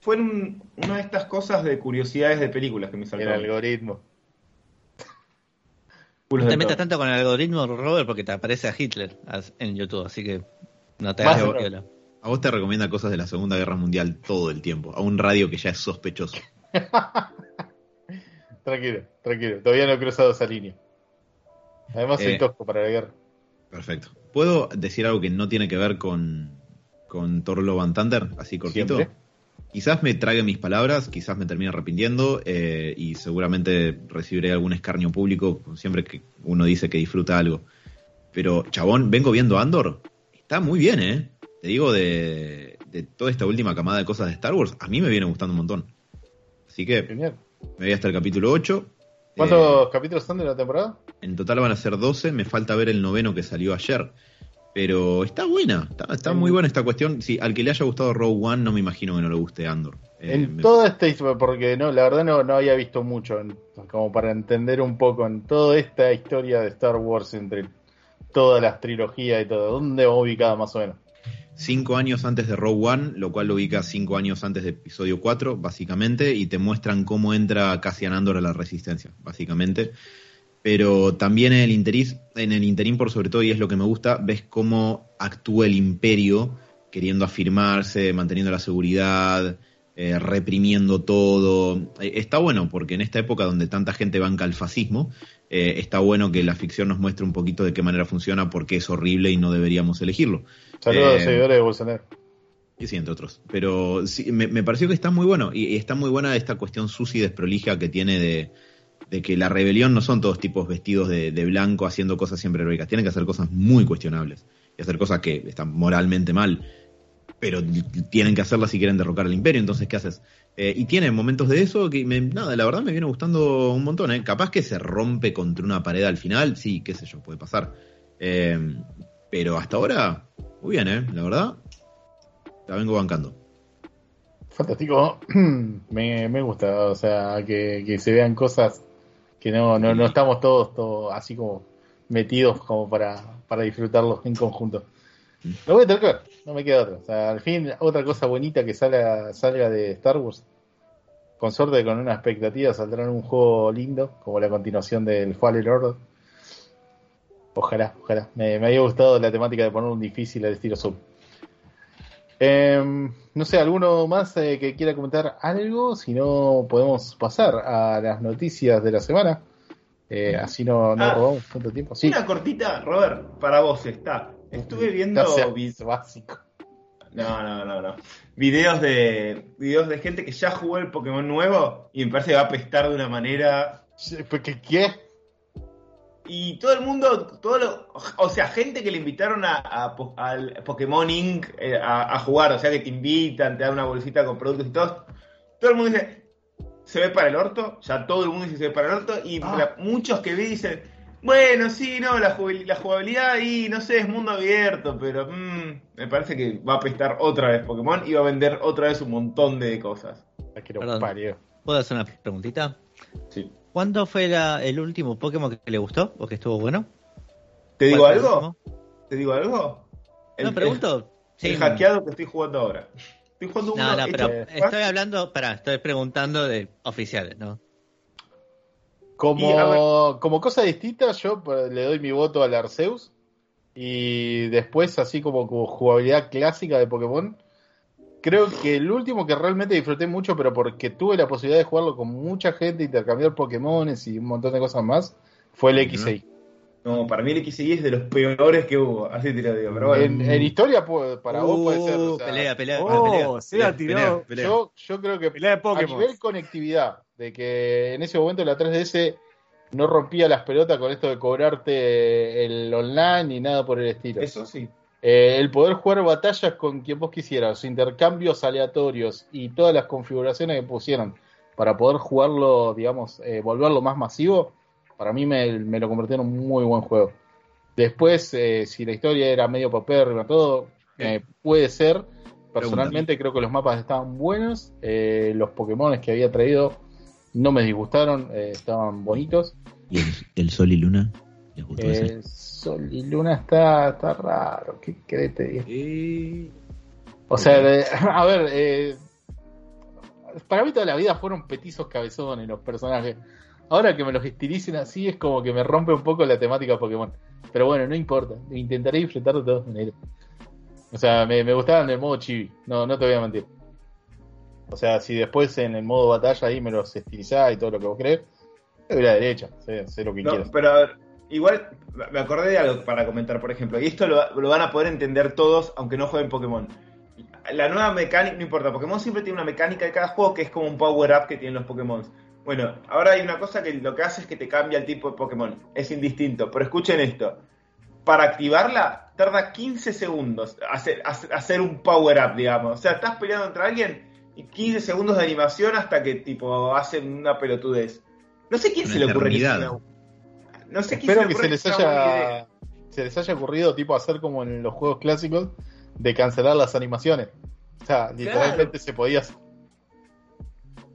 fue un- una de estas cosas de curiosidades de películas que me el saltaron. algoritmo. No te metas tanto con el algoritmo, Robert, porque te aparece a Hitler en YouTube, así que no te hagas. A vos te recomienda cosas de la Segunda Guerra Mundial todo el tiempo. A un radio que ya es sospechoso. Tranquilo, tranquilo. Todavía no he cruzado esa línea. Además, soy Eh. tosco para la guerra. Perfecto. ¿Puedo decir algo que no tiene que ver con, con Thor Love and Thunder? Así cortito. Siempre. Quizás me trague mis palabras, quizás me termine arrepintiendo eh, y seguramente recibiré algún escarnio público siempre que uno dice que disfruta algo. Pero, chabón, vengo viendo Andor. Está muy bien, ¿eh? Te digo, de, de toda esta última camada de cosas de Star Wars, a mí me viene gustando un montón. Así que Genial. me voy hasta el capítulo 8. ¿Cuántos capítulos son de la temporada? En total van a ser 12, me falta ver el noveno que salió ayer. Pero está buena, está, está muy buena esta cuestión. Si al que le haya gustado Rogue One, no me imagino que no le guste Andor. Eh, en me- toda esta historia, porque no, la verdad no, no había visto mucho, como para entender un poco en toda esta historia de Star Wars entre todas las trilogías y todo. ¿Dónde va ubicada más o menos? Cinco años antes de Rogue One, lo cual lo ubica cinco años antes de episodio 4, básicamente, y te muestran cómo entra Cassian Andor a la resistencia, básicamente. Pero también en el interín, en el interín por sobre todo, y es lo que me gusta, ves cómo actúa el imperio queriendo afirmarse, manteniendo la seguridad, eh, reprimiendo todo. Eh, está bueno, porque en esta época donde tanta gente banca el fascismo, eh, está bueno que la ficción nos muestre un poquito de qué manera funciona, porque es horrible y no deberíamos elegirlo. Saludos a Eh, los seguidores de Bolsonaro. Y sí, entre otros. Pero sí, me, me pareció que está muy bueno. Y, y está muy buena esta cuestión sucia y desprolija que tiene de, de que la rebelión no son todos tipos vestidos de, de blanco haciendo cosas siempre heroicas. Tienen que hacer cosas muy cuestionables. Y hacer cosas que están moralmente mal. Pero tienen que hacerlas si quieren derrocar al imperio. Entonces, ¿qué haces? Eh, y tiene momentos de eso que, me- nada, la verdad me viene gustando un montón. ¿eh? Capaz que se rompe contra una pared al final. Sí, qué sé yo, puede pasar. Eh, pero hasta ahora, muy bien, ¿eh? La verdad, la vengo bancando. Fantástico. me, me gusta, o sea, que, que se vean cosas que no, no, no estamos todos, todos así como metidos como para, para disfrutarlos en conjunto. Lo voy a tener no me queda otra. O sea, al fin, otra cosa bonita que salga, salga de Star Wars. Con suerte, con una expectativa, saldrá en un juego lindo, como la continuación del Fallen Order. Ojalá, ojalá. Me, me había gustado la temática de poner un difícil al estilo Soul. Em, no sé, ¿alguno más eh, que quiera comentar algo? Si no, podemos pasar a las noticias de la semana. Eh, así no, no Ah. robamos tanto tiempo. Sí, Una cortita, Robert, para vos está. Estuve viendo básico. No, no, no, no. Videos de videos de gente que ya jugó el Pokémon nuevo y me parece que va a apestar de una manera ¿Qué? Y todo el mundo, todo lo, o sea, gente que le invitaron a, al Pokémon Inc. eh, a, a jugar, o sea, que te invitan, te dan una bolsita con productos y todo. Todo el mundo dice, se ve para el orto, ya todo el mundo dice se ve para el orto, y Ah. la- muchos que vi dicen, bueno, sí, no, la, jugabilidad y no sé, es mundo abierto, pero mm, me parece que va a apestar otra vez Pokémon y va a vender otra vez un montón de cosas. La. ¿Puedo hacer una preguntita? Sí. ¿Cuándo fue la- el último Pokémon que le gustó o que estuvo bueno? ¿Te digo ¿Cuál fue el algo? ¿Te digo algo? No, pregunto. El, Sí. hackeado que estoy jugando ahora. Estoy jugando uno No, pero Eh, estoy hablando, pará, estoy preguntando de oficiales, ¿no? Como, Y, como cosa distinta, yo pues, le doy mi voto al Arceus. Y después, así como, como jugabilidad clásica de Pokémon, creo que el último que realmente disfruté mucho, pero porque tuve la posibilidad de jugarlo con mucha gente, intercambiar Pokémones y un montón de cosas más, fue el X6. No, para mí el XY es de los peores que hubo, así te lo digo, pero bueno. En, en historia, puede- para vos puede ser. o Uh, sea, pelea, pelea, Oh, pelea. se la pelea, tiró. pelea. Yo, yo creo que Pelea de a nivel conectividad, de que en ese momento la 3DS no rompía las pelotas con esto de cobrarte el online ni nada por el estilo. Eso sí. Eh, el poder jugar batallas con quien vos quisieras, los intercambios aleatorios y todas las configuraciones que pusieron para poder jugarlo, digamos, eh, volverlo más masivo, para mí me, me lo convirtió en un muy buen juego. Después, eh, si la historia era medio papérrima, todo, eh, puede ser. Personalmente creo que los mapas estaban buenos, eh, los Pokémon que había traído no me disgustaron, eh, estaban bonitos. ¿Y el, el Sol y Luna? El Sol y Luna está, está raro, ¿qué querés te diga? Eh, O sea, de- a ver, eh, para mí toda la vida fueron petizos cabezones los personajes. Ahora que me los estilicen así es como que me rompe un poco la temática Pokémon. Pero bueno, no importa, intentaré disfrutar de todas maneras. O sea, me, me gustaban en el modo chibi, no, no te voy a mentir. O sea, si después en el modo batalla ahí me los estilizás y todo lo que vos crees, te doy la derecha, sé, sé lo que No, quieras. pero a ver, igual me acordé de algo para comentar, por ejemplo, y esto lo, lo van a poder entender todos, aunque no jueguen Pokémon. La nueva mecánica, no importa, Pokémon siempre tiene una mecánica de cada juego que es como un power-up que tienen los Pokémon. Bueno, ahora hay una cosa que lo que hace es que te cambia el tipo de Pokémon. Es indistinto, pero escuchen esto. Para activarla, tarda 15 segundos hacer, un power-up, digamos. O sea, estás peleando contra alguien y 15 segundos de animación hasta que, tipo, hacen una pelotudez. No sé quién Una se le ocurre que No sé Espero se que se les haya se les haya ocurrido tipo hacer como en los juegos clásicos de cancelar las animaciones. O sea, literalmente se podía hacer.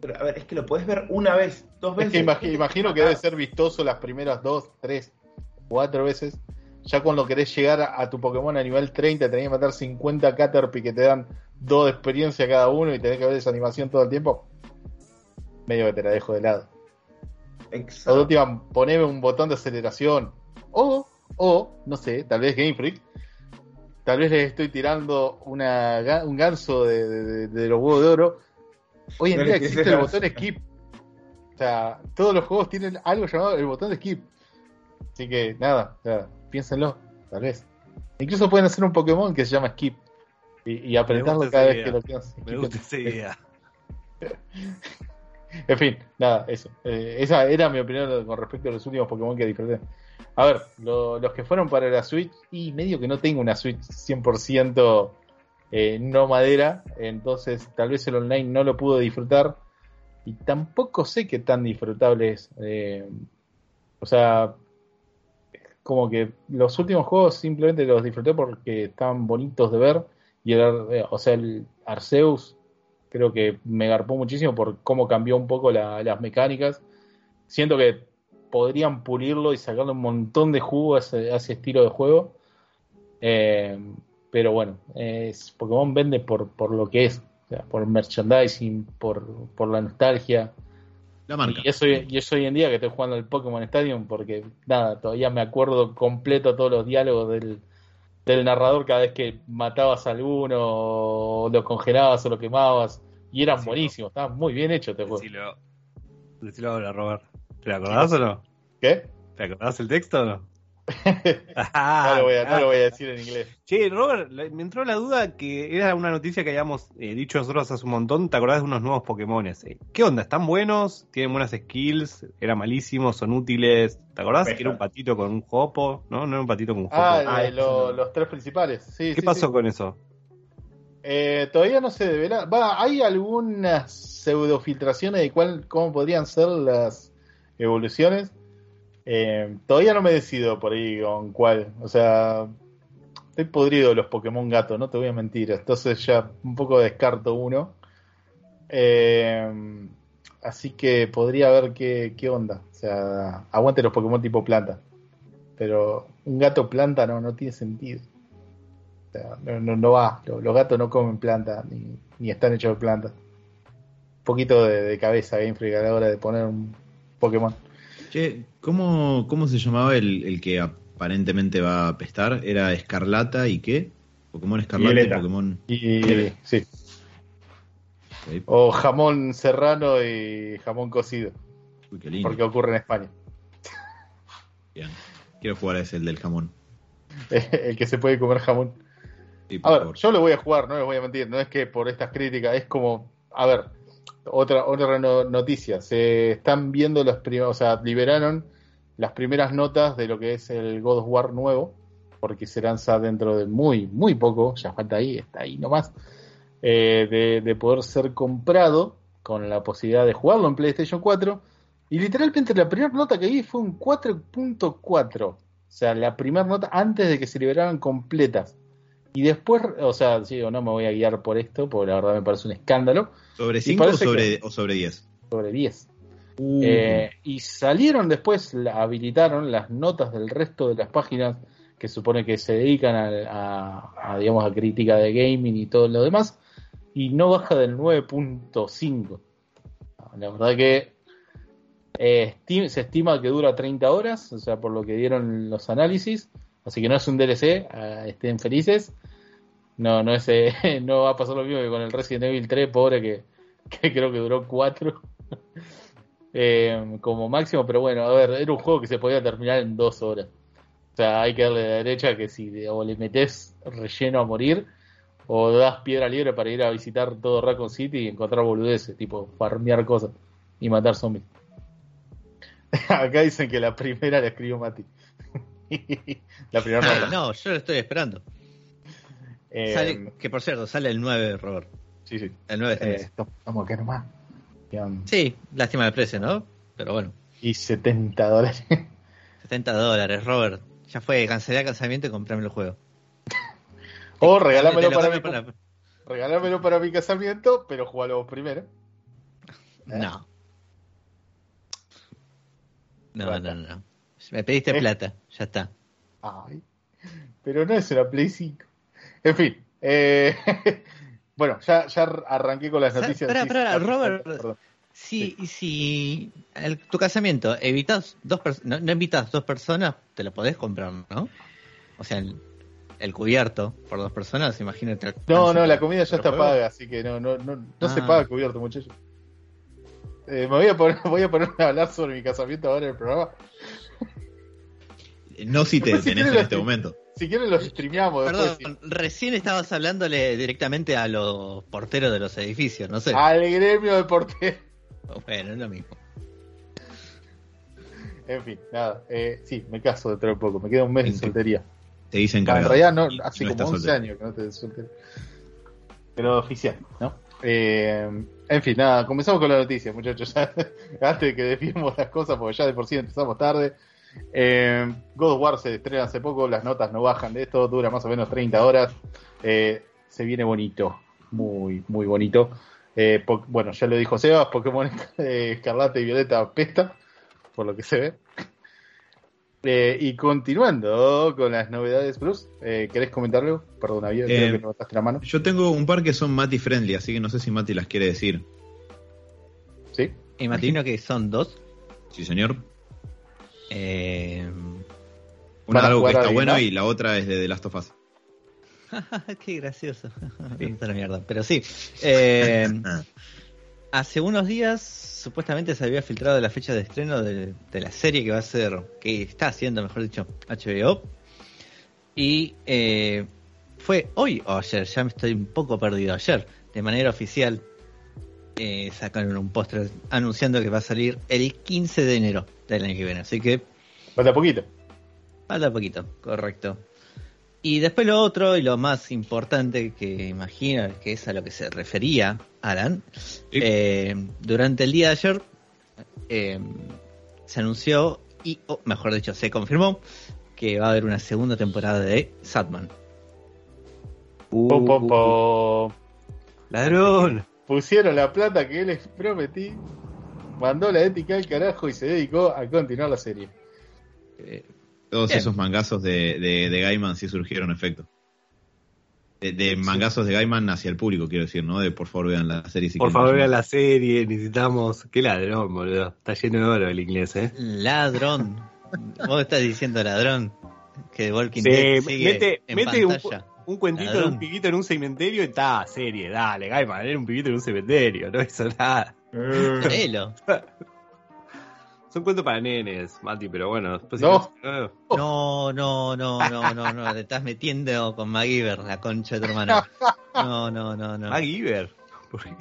Pero, a ver, es que lo podés ver una vez, dos Es veces. que imagino que debe ser vistoso las primeras dos, tres, cuatro veces. ya cuando querés llegar a, a tu Pokémon a nivel 30 tenés que matar 50 Caterpie que te dan 2 de experiencia cada uno y tenés que ver esa animación todo el tiempo. Medio que te la dejo de lado. O de Exacto. última, poneme un botón de aceleración. O, o, no sé, tal vez Game Freak. Tal vez les estoy tirando una, un ganso de, de- los huevos de oro. Hoy en No día existe el botón skip. O sea, todos los juegos tienen algo llamado el botón de skip. Así que nada, o sea, piénsenlo, tal vez. Incluso pueden hacer un Pokémon que se llama skip. Y, y apretarlo cada vez que lo quieran. Me gusta esa idea. En fin, nada, eso. Eh, esa era mi opinión con respecto a los últimos Pokémon que disfruté. A ver, lo- los que fueron para la Switch, y medio que no tengo una Switch 100% eh, no madera, entonces tal vez el online no lo pude disfrutar, y tampoco sé qué tan disfrutable es. Eh, o sea, como que los últimos juegos simplemente los disfruté porque estaban bonitos de ver, y el, eh, o sea, el Arceus creo que me garpó muchísimo por cómo cambió un poco la- las mecánicas. Siento que podrían pulirlo y sacarle un montón de jugo a ese, a ese estilo de juego. Eh, pero bueno, es, Pokémon vende por, por lo que es, o sea, por merchandising, por, por la nostalgia. La marca. Y eso, y eso hoy en día que estoy jugando al Pokémon Stadium, porque nada, todavía me acuerdo completo todos los diálogos del, del narrador cada vez que matabas a alguno, lo congelabas o lo quemabas, y eran Sí, buenísimos, estaban muy bien hechos este juego. Decilo, decilo ahora, Robert. ¿Te acordás o no? ¿Qué? ¿Te acordás el texto o no? No lo, voy a, no lo voy a decir en inglés. Che, Robert, me entró la duda que era una noticia que habíamos eh, dicho nosotros hace un montón. ¿Te acordás de unos nuevos Pokémones? Eh, ¿Qué onda? ¿Están buenos? ¿Tienen buenas skills? ¿Eran malísimos? ¿Son útiles? ¿Te acordás Peja. que era un patito con un jopo? ¿No? No era un patito con un jopo. Ah, Ah, lo- los tres principales. Sí, ¿Qué sí, pasó sí. con eso? Eh, todavía no se devela. Va, hay algunas pseudofiltraciones de cuál, cómo podrían ser las evoluciones. Eh, todavía no me decido por ahí con cuál. O sea, estoy podrido de los Pokémon gato, no te voy a mentir. Entonces ya un poco descarto uno. Eh, así que podría ver qué, qué onda. O sea, aguante los Pokémon tipo planta. Pero un gato planta no, no tiene sentido. O sea, no, no, no va. Los, gatos no comen planta, ni, ni están hechos de planta. Un poquito de, de cabeza Game Freak a la hora de poner un Pokémon. Che, ¿cómo, ¿cómo se llamaba el, el que aparentemente va a apestar? ¿Era Escarlata y qué? Pokémon Escarlata Violeta. y Pokémon. Y sí. O jamón serrano y jamón cocido. Uy, qué lindo. Porque ocurre en España. Bien. Quiero jugar a ese, el del jamón. El que se puede comer jamón. Sí, A ver, favor. yo lo voy a jugar, no les voy a mentir. No es que por estas críticas, es como. A ver, otra, otra no- noticia. Se están viendo los primeros. O sea, liberaron las primeras notas de lo que es el God of War nuevo. Porque se lanza dentro de muy, muy poco. Ya falta ahí, está ahí nomás. eh, de, de poder ser comprado con la posibilidad de jugarlo en PlayStation 4. Y literalmente la primera nota que vi fue un 4.4. O sea, la primera nota antes de que se liberaran completas. Y después, o sea, sí o no me voy a guiar por esto, porque la verdad me parece un escándalo. ¿Sobre y 5 o sobre, o sobre 10? Sobre 10. Uh, Eh, y salieron después, la- habilitaron las notas del resto de las páginas que supone que se dedican a, a- a, digamos, a crítica de gaming y todo lo demás, y no baja del 9.5. La verdad que eh, se estima que dura 30 horas, o sea, por lo que dieron los análisis, así que no es un DLC, eh, estén felices. No, no es, eh, no va a pasar lo mismo que con el Resident Evil 3, pobre que, que creo que duró 4 eh, como máximo, pero bueno, a ver, era un juego que se podía terminar en dos horas. O sea, hay que darle a la derecha que si o le metes relleno a morir, o das piedra libre para ir a visitar todo Raccoon City y encontrar boludeces, tipo farmear cosas y matar zombies. Acá dicen que la primera la escribió Mati. La primera Ah, nota. no, yo lo estoy esperando. Eh, Sale- que por cierto, sale el 9, Robert. sí, sí. El 9 este Eh, acá nomás. Sí, lástima el precio, ¿no? Pero bueno, Y 70 dólares. 70 dólares, Robert. Ya fue, cancelé el casamiento y comprame el juego. o regálamelo Te lo para, mi, la- regálamelo para mi casamiento, pero jugalo vos primero. No. No, Plata. no, no. Me pediste ¿Eh? plata, ya está. Ay, pero no es una Play 5. En fin, eh, bueno, ya, ya arranqué con las noticias. espera, Sí, espera, Robert. perdón. Si, si el- tu casamiento evitas dos no, no invitas dos personas, te lo podés comprar, ¿no? O sea, el, el cubierto por dos personas, imagínate. No, no, la comida ya ¿Pero está paga, así que no, no, no, no se Ah. paga cubierto, muchachos. Eh, me voy a, poner, voy a ponerme a hablar sobre mi casamiento ahora en el programa. No si te si detenés quieres en lo este momento. Si quieren los streameamos después. Perdón, recién estabas hablándole directamente a los porteros de los edificios, no sé. sí. Al gremio de portero. Bueno, es lo mismo. En fin, nada. Eh, sí, me caso dentro de poco. Me queda un mes de En- soltería. Te dicen Ah, en realidad no, hace no como estás 11 soltero. años que no te soltero. Pero oficial, ¿no? Eh, en fin, nada, comenzamos con la noticia, muchachos. Antes de que desviemos las cosas, porque ya de por sí empezamos tarde. Eh, God of War se estrena hace poco, las notas no bajan de esto, dura más o menos 30 horas. Eh, se viene bonito, muy, muy bonito. Eh, bueno, ya lo dijo Sebas, Pokémon Escarlata y Violeta pesta, por lo que se ve. Eh, y continuando con las novedades eh, ¿querés comentarlo? Perdón, había, creo Eh, que levantaste la mano. Yo tengo un par que son Mati friendly, así que no sé si Mati las quiere decir. ¿Sí? Imagino que son dos. Sí, señor. Eh... Una ¿Para algo que está bueno y la otra es de The Last of Us. Qué gracioso. Pero sí. eh, hace unos días supuestamente se había filtrado la fecha de estreno de, de la serie que va a ser, que está haciendo, mejor dicho, HBO. Y eh, fue hoy o ayer, ya me estoy un poco perdido. Ayer, de manera oficial, eh, sacaron un póster anunciando que va a salir el 15 de enero del año que viene. Así que Falta poquito. Falta poquito, correcto. Y después lo otro y lo más importante que imagino que es a lo que se refería Alan, eh, durante el día de ayer eh, se anunció y, o mejor dicho, se confirmó que va a haber una segunda temporada de Satman. Uh, Po, po, po. Ladrón. Pusieron la plata que les prometí, mandó la ética al carajo y se dedicó a continuar la serie. Eh, Todos Bien. esos mangazos de, de, de Gaiman sí surgieron efecto. De, de mangazos de Gaiman hacia el público, quiero decir, ¿no? De por favor vean la serie si Por quieren favor, vean la serie. Necesitamos. Qué ladrón, boludo. Está lleno de oro el inglés, ¿eh? ladrón. Vos estás diciendo ladrón. Que Walking Sí, Dead sigue mete, en mete pantalla. un cuentito de un pibito en un cementerio y está, serie, dale, Gaiman, era un pibito en un cementerio, no hizo nada. Créelo. Son cuentos para nenes, Mati, pero bueno, después si No. no- No, no, no, no, te estás metiendo con MacGyver, la concha de tu hermano. No, no, no, no. Giver. ¿Por qué?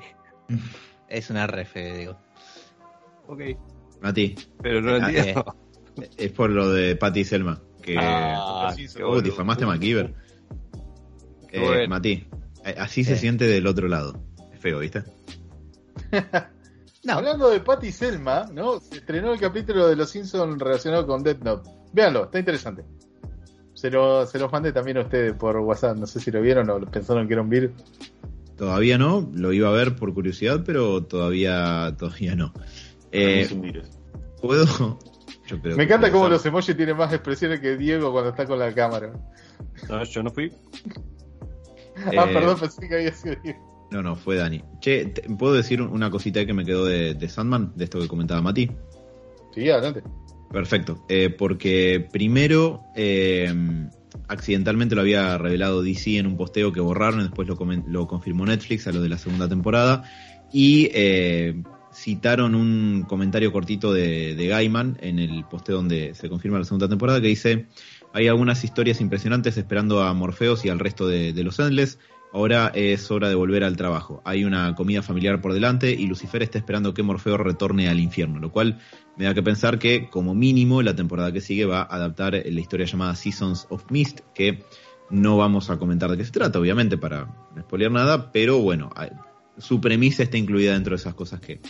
Es una refe, digo. Ok, Mati, pero no lo Ah, entiendo. es por lo de Patty y Selma. Que Ah, Sí, difamaste a MacGyver. Eh, bueno. Mati, eh, así se Sí. siente del otro lado. Es feo, ¿viste? No, Hablando de Patty Selma, ¿no? Se estrenó el capítulo de Los Simpsons relacionado con Death Note. Véanlo, está interesante. Se, lo, se los mandé también a ustedes por WhatsApp. No sé si lo vieron o pensaron que era un virus. Todavía no, lo iba a ver por curiosidad, pero todavía, todavía no. Eh, Es un virus. ¿Puedo? Yo creo Me encanta cómo los emojis tienen más expresiones que Diego cuando está con la cámara. No, yo no fui. Ah, Eh, perdón, pensé que había sido. No, no, fue Dani. Che, te- ¿puedo decir una cosita que me quedó de, de Sandman? De esto que comentaba Mati. Sí, adelante. Perfecto. Eh, porque primero, eh, accidentalmente lo había revelado DC en un posteo que borraron, después lo, lo confirmó Netflix a lo de la segunda temporada. Y eh, citaron un comentario cortito de, de Gaiman en el posteo donde se confirma la segunda temporada que dice: Hay algunas historias impresionantes esperando a Morpheus y al resto de, de los Endless. Ahora es hora de volver al trabajo. Hay una comida familiar por delante y Lucifer está esperando que Morfeo retorne al infierno, lo cual me da que pensar que como mínimo la temporada que sigue va a adaptar la historia llamada Seasons of Mist, que no vamos a comentar de qué se trata, obviamente, para no spoilear nada, pero bueno, su premisa está incluida dentro de esas cosas que,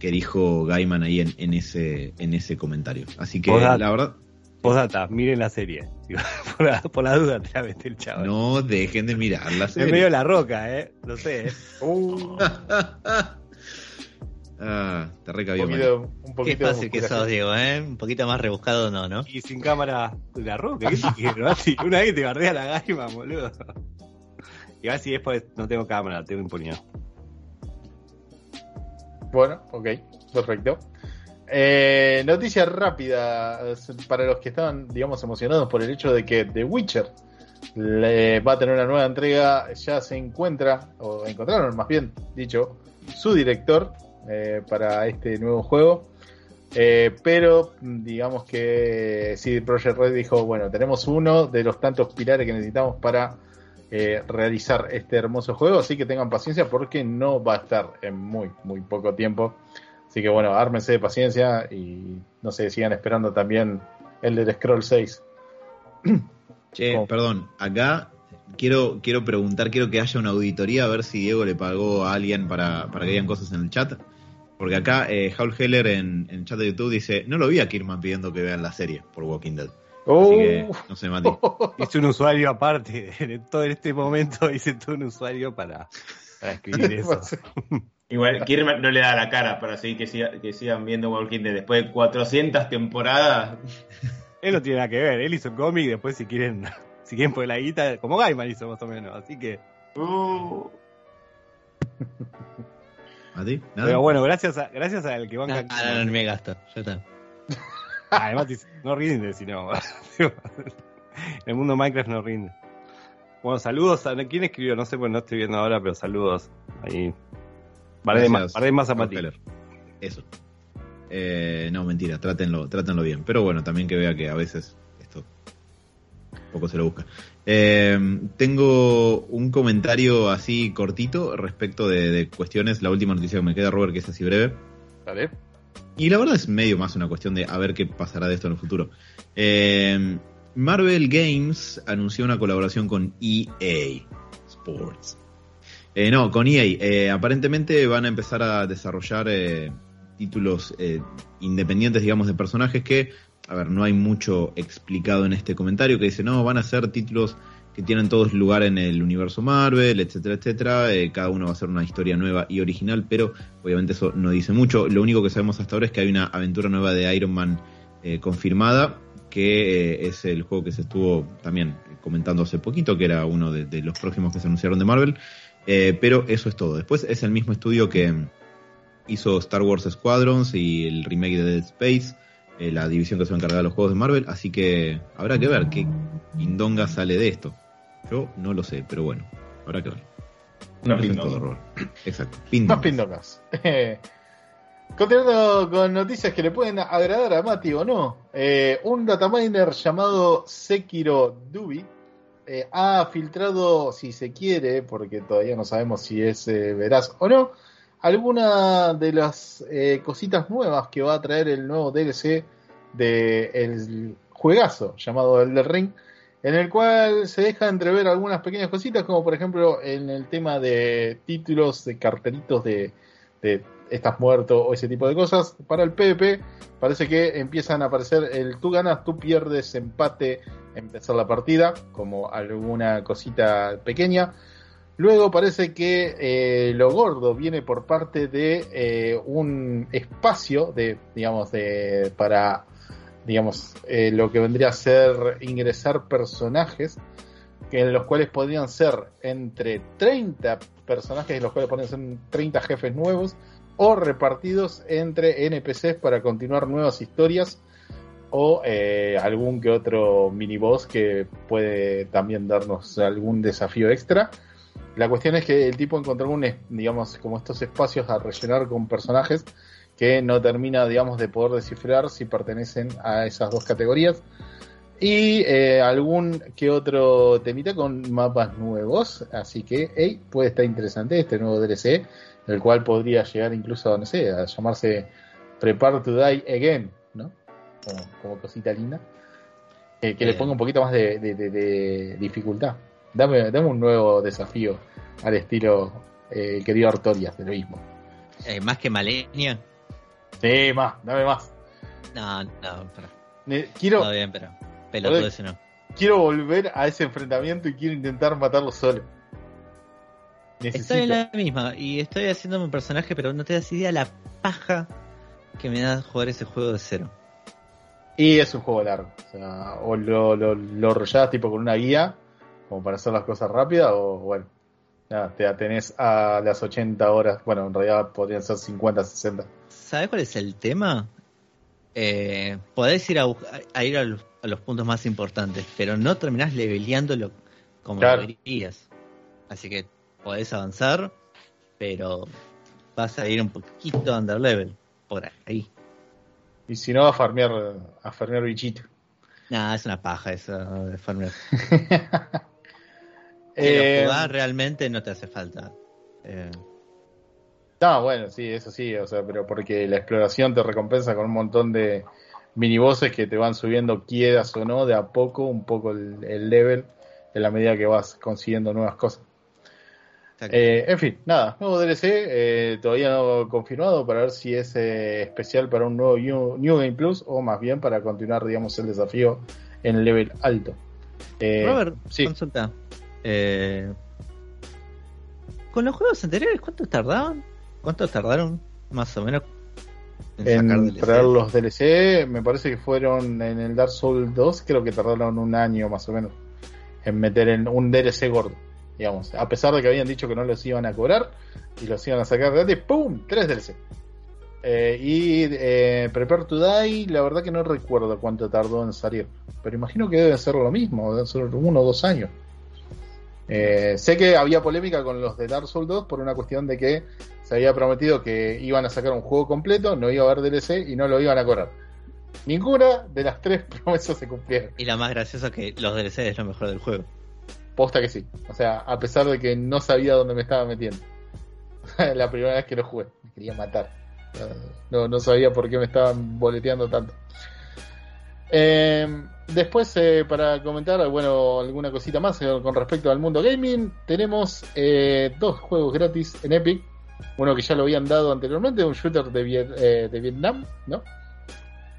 que dijo Gaiman ahí en, en ese, en ese comentario. Así que la verdad, Postdata, miren la serie. Por, la, por la duda te la mete el chaval. no dejen de mirar la En medio serie. de la roca, ¿eh? No sé. ¿eh? Uh, Ah, te Un recabió. Mati. poquito, un Qué poquito de fácil que sos, Diego, ¿eh? Un poquito más rebuscado no, ¿no? Y sin cámara de la roca, ¿qué te quiero? Una vez que te bardea la gaima, boludo. Igual si después no tengo cámara, tengo impunidad. Bueno, ok, perfecto. Eh, noticia rápida para los que estaban, digamos, emocionados por el hecho de que The Witcher le- va a tener una nueva entrega. Ya se encuentra, o encontraron más bien dicho, su director eh, para este nuevo juego. Eh, pero digamos que CD Projekt Red dijo, bueno, tenemos uno de los tantos pilares que necesitamos para eh, realizar este hermoso juego, así que tengan paciencia porque no va a estar en muy, muy poco tiempo. Así que bueno, ármense de paciencia y no sé, sigan esperando también el del Scroll 6. Che, ¿Cómo? perdón, acá quiero, quiero preguntar, quiero que haya una auditoría a ver si Diego le pagó a alguien para, para que digan cosas en el chat. Porque acá eh, Heller en, en el chat de YouTube dice, no lo vi a Kirman pidiendo que vean la serie por Walking Dead. Así que, Uh, no sé, Mati. Hice un usuario aparte, en todo este momento hice todo un usuario para, para escribir eso. Igual, Kirman no le da la cara para seguir que, siga- que sigan viendo Walking Dead. Después de 400 temporadas, Él no tiene nada que ver, él hizo cómic, después si quieren, si quieren poner la guita, como Gaiman hizo más o menos, así que. uh, ¿Mati? ¿Nada? Pero bueno, gracias a, gracias al que banca. no, no, no me gasto. Ya está. Además, no rinde, sino. en el mundo Minecraft no rinde. Bueno, saludos a. ¿Quién escribió? No sé, pues no estoy viendo ahora, pero saludos. Ahí. Paré más, más a. Eso. Eh, no, mentira, trátenlo, trátenlo bien. Pero bueno, también que vea que a veces esto poco se lo busca. Eh, tengo un comentario así cortito respecto de, de cuestiones. La última noticia que me queda, Robert, que es así breve. Vale. Y la verdad es medio más una cuestión de a ver qué pasará de esto en el futuro. Eh, Marvel Games anunció una colaboración con EA Sports. Eh, no, con EA. Eh, aparentemente van a empezar a desarrollar eh, títulos eh, independientes, digamos, de personajes que, a ver, no hay mucho explicado en este comentario, que dice, no, van a ser títulos que tienen todos lugar en el universo Marvel, etcétera, etcétera. Eh, cada uno va a ser una historia nueva y original, pero obviamente eso no dice mucho. Lo único que sabemos hasta ahora es que hay una aventura nueva de Iron Man eh, confirmada, que es el juego que se estuvo también comentando hace poquito, que era uno de los próximos que se anunciaron de Marvel. Eh, pero eso es todo. Después es el mismo estudio que hizo Star Wars Squadrons y el remake de Dead Space, eh, la división que se va a encargar de los juegos de Marvel. Así que habrá que ver qué indonga sale de esto. Yo no lo sé, pero bueno, habrá que ver. una Eso es todo. Exacto. Más Pindongas. pindongas. Continuando con noticias que le pueden agradar a Mati o no. Eh, un dataminer llamado Sekiro Dubi eh, ha filtrado, si se quiere, porque todavía no sabemos si es eh, veraz o no, alguna de las eh, cositas nuevas que va a traer el nuevo DLC del juegazo llamado El Ring, en el cual se deja entrever algunas pequeñas cositas, como por ejemplo en el tema de títulos, de cartelitos de estás muerto o ese tipo de cosas. Para el PvP parece que empiezan a aparecer el tú ganas, tú pierdes, empate, empezar la partida, como alguna cosita pequeña. Luego parece que eh, lo gordo viene por parte de eh, un espacio de, digamos, de para, digamos, eh, lo que vendría a ser ingresar personajes, en los cuales podrían ser entre 30 personajes, en los cuales podrían ser 30 jefes nuevos, o repartidos entre NPCs para continuar nuevas historias, o eh, algún que otro miniboss que puede también darnos algún desafío extra. La cuestión es que el tipo encontró un, digamos, como estos espacios a rellenar con personajes que no termina, digamos, de poder descifrar si pertenecen a esas dos categorías. Y eh, algún que otro temita con mapas nuevos. Así que, hey, puede estar interesante este nuevo DLC, el cual podría llegar incluso, no sé, a llamarse Prepare to Die Again, ¿no? Como, como cosita linda. Eh, que le ponga un poquito más de, de- de- de dificultad. Dame, dame un nuevo desafío al estilo eh, querido Artorias del mismo. Eh, más que Malenia. Sí, más, dame más. No, no, pero, Quiero, todo bien, pero pelotudo Joder. ese no. quiero volver a ese enfrentamiento y quiero intentar matarlo solo. Necesito. Estoy en la misma y estoy haciendo un personaje, pero no te das idea la paja que me da jugar ese juego de cero. Y es un juego largo. O, sea, o lo, lo, lo rollás tipo con una guía, como para hacer las cosas rápidas, o bueno, nada, te atenés a las 80 horas. Bueno, en realidad podrían ser 50, 60. ¿Sabes cuál es el tema? Eh, podés ir a, a ir a los, a los puntos más importantes, pero no terminás leveleándolo como Claro. deberías. Así que podés avanzar, pero vas a ir un poquito under level por ahí. Y si no, a farmear, a farmear bichito. Nada, es una paja eso de farmear. Eh, Pero jugar realmente no te hace falta. Eh, No, bueno, sí, eso sí, o sea, pero porque la exploración te recompensa con un montón de minibosses que te van subiendo, quieras o no, de a poco, un poco el, el level, en la medida que vas consiguiendo nuevas cosas. Eh, en fin, nada, nuevo DLC, eh, todavía no confirmado para ver si es eh, especial para un nuevo New, New Game Plus o más bien para continuar, digamos, el desafío en el level alto. Eh, Robert, sí. consulta. Eh, con los juegos anteriores, ¿cuánto tardaban? ¿Cuánto tardaron más o menos en, sacar en DLC? traer los DLC, me parece que fueron en el Dark Souls 2, creo que tardaron un año más o menos en meter en un DLC gordo, digamos. A pesar de que habían dicho que no los iban a cobrar y los iban a sacar gratis, ¡pum! Tres DLC. Eh, y eh, Prepare to Die, la verdad que no recuerdo cuánto tardó en salir, pero imagino que debe ser lo mismo, deben ser uno o dos años. Eh, sé que había polémica con los de Dark Souls 2 por una cuestión de que se había prometido que iban a sacar un juego completo, no iba a haber DLC y no lo iban a cobrar. Ninguna de las tres promesas se cumplieron. Y lo más gracioso que los DLC es lo mejor del juego. Posta que sí. O sea, a pesar de que no sabía dónde me estaba metiendo. la primera vez que lo jugué. Me quería matar. No, no sabía por qué me estaban boleteando tanto. Eh, después, eh, para comentar, bueno, alguna cosita más eh, con respecto al mundo gaming, tenemos eh, dos juegos gratis en Epic. Uno que ya lo habían dado anteriormente, un shooter de, Viet- eh, de Vietnam, ¿no?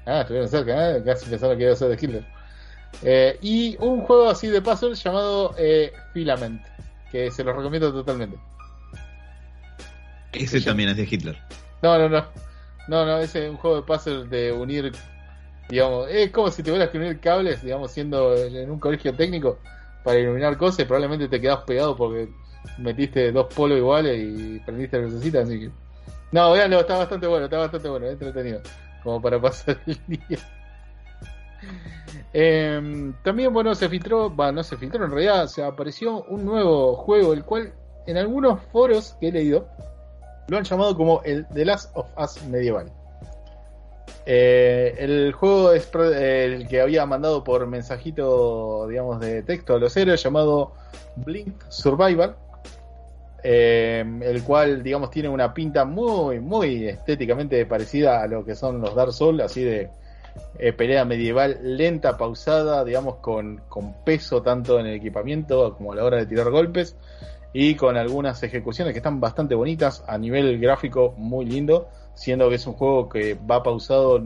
Ah, estuvieron cerca, casi pensaba que iba a ser de Hitler. Eh, y un juego así de puzzle llamado eh, Filament, que se los recomiendo totalmente. Ese también es de Hitler. No, no, no. No, no, ese es un juego de puzzle de unir, digamos, es como si tuvieras que unir cables, digamos, siendo en un colegio técnico para iluminar cosas y probablemente te quedas pegado porque metiste dos polos iguales y prendiste la lucecita, así que... No, veanlo, está bastante bueno, está bastante bueno, entretenido, como para pasar el día. Em, también, bueno, se filtró, va, no se filtró, en realidad se apareció un nuevo juego, el cual en algunos foros que he leído lo han llamado como el The Last of Us medieval. Eh, el juego es el que había mandado por mensajito, digamos, de texto a los héroes llamado Blink Survival. eh, el cual, digamos, tiene una pinta muy, muy estéticamente parecida a lo que son los Dark Souls, así de eh, pelea medieval lenta, pausada, digamos, con, con peso tanto en el equipamiento como a la hora de tirar golpes y con algunas ejecuciones que están bastante bonitas a nivel gráfico muy lindo, siendo que es un juego que va pausado,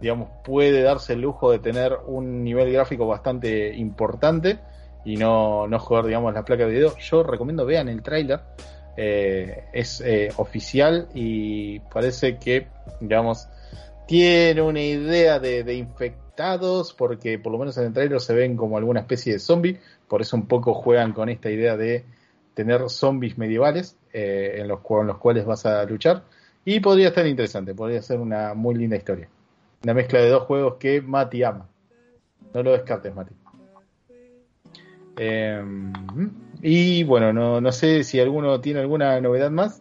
digamos, puede darse el lujo de tener un nivel gráfico bastante importante y no, no jugar, digamos, la placa de video. Yo recomiendo vean el tráiler, eh, es eh, oficial y parece que, digamos, tiene una idea de, de infectados, porque por lo menos en el trailer se ven como alguna especie de zombie, por eso un poco juegan con esta idea de tener zombies medievales eh, en los, en los cuales vas a luchar. Y podría estar interesante, podría ser una muy linda historia. Una mezcla de dos juegos que Mati ama. No lo descartes, Mati. Eh, y bueno, no, no sé si alguno tiene alguna novedad más.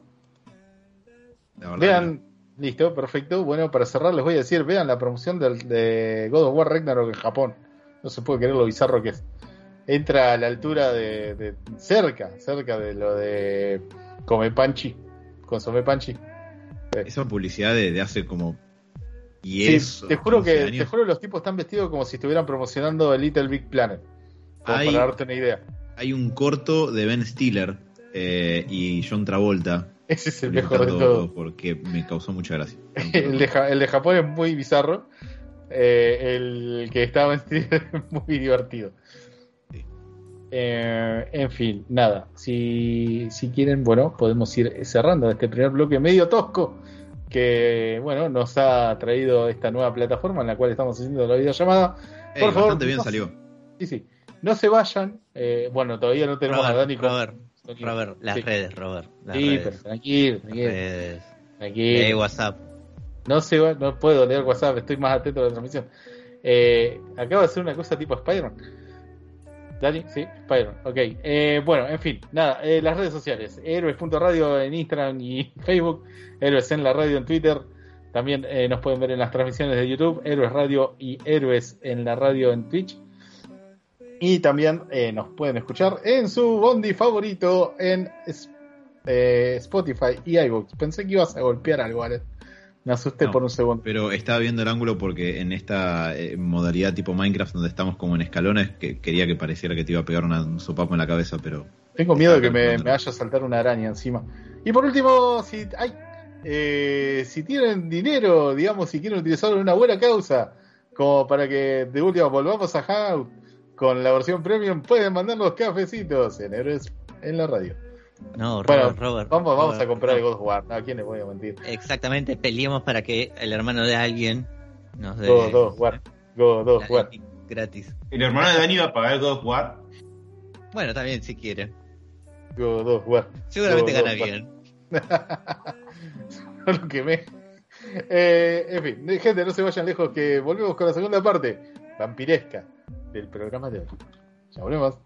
Vean, listo, perfecto. Bueno, para cerrar les voy a decir, vean la promoción del, de God of War Ragnarok en Japón. No se puede creer lo bizarro que es. Entra a la altura de, de- cerca, cerca de lo de Come Panchi, Consome Panchi. Esa publicidad de, de hace como Sí, 10 te juro 15 que años. te juro los tipos están vestidos como si estuvieran promocionando el Little Big Planet. Hay- para darte una idea. Hay un corto de Ben Stiller eh, y John Travolta. Ese es el mejor de todos. Porque me causó mucha gracia. El de, Ja- el de Japón es muy bizarro. Eh, el que estaba en es muy divertido. Eh, en fin, nada. Si, si quieren, bueno, podemos ir cerrando este primer bloque medio tosco que, bueno, nos ha traído esta nueva plataforma en la cual estamos haciendo la videollamada. Por favor, bastante bien no- salió. Sí, sí. No se vayan. eh, bueno, todavía no tenemos a Dani Robert, con- Robert, las Sí. redes, Robert. Las Sí, redes. pero tranquilo, tranquilo, redes. tranquilo. Lee WhatsApp. No se va, no puedo leer WhatsApp, estoy más atento a la transmisión. Eh, acabo de hacer una cosa tipo Spider-Man. Dani, sí, Spider-Man, ok. Eh, bueno, en fin, nada, eh, las redes sociales. Héroes.radio en Instagram y Facebook. Héroes en la radio en Twitter. También eh, nos pueden ver en las transmisiones de YouTube. Héroes Radio y Héroes en la radio en Twitch. Y también eh, nos pueden escuchar en su bondi favorito en eh, Spotify y iVoox. Pensé que ibas a golpear algo, Alex. Me asusté No. por un segundo. Pero estaba viendo el ángulo porque en esta eh, modalidad tipo Minecraft donde estamos como en escalones, que quería que pareciera que te iba a pegar una- un sopapo en la cabeza, pero Tengo miedo de que me, me vaya a saltar una araña encima. Y por último, si hay, eh, si tienen dinero, digamos, si quieren utilizarlo en una buena causa, como para que de última volvamos a Hangout con la versión premium, pueden mandar los cafecitos en Héroes en la radio. No, Robert, Bueno, Robert. vamos, vamos Robert, a comprar el. God of War. ¿no? ¿A quién les voy a mentir? Exactamente, peleemos para que el hermano de alguien nos dé God of War. God la of War. Gratis. El hermano de Dani va a pagar el God of War. Bueno, también si quiere. God of War. Seguramente God gana bien. No lo quemé. Eh, en fin, gente, no se vayan lejos que volvemos con la segunda parte vampiresca del programa de hoy. Volvemos.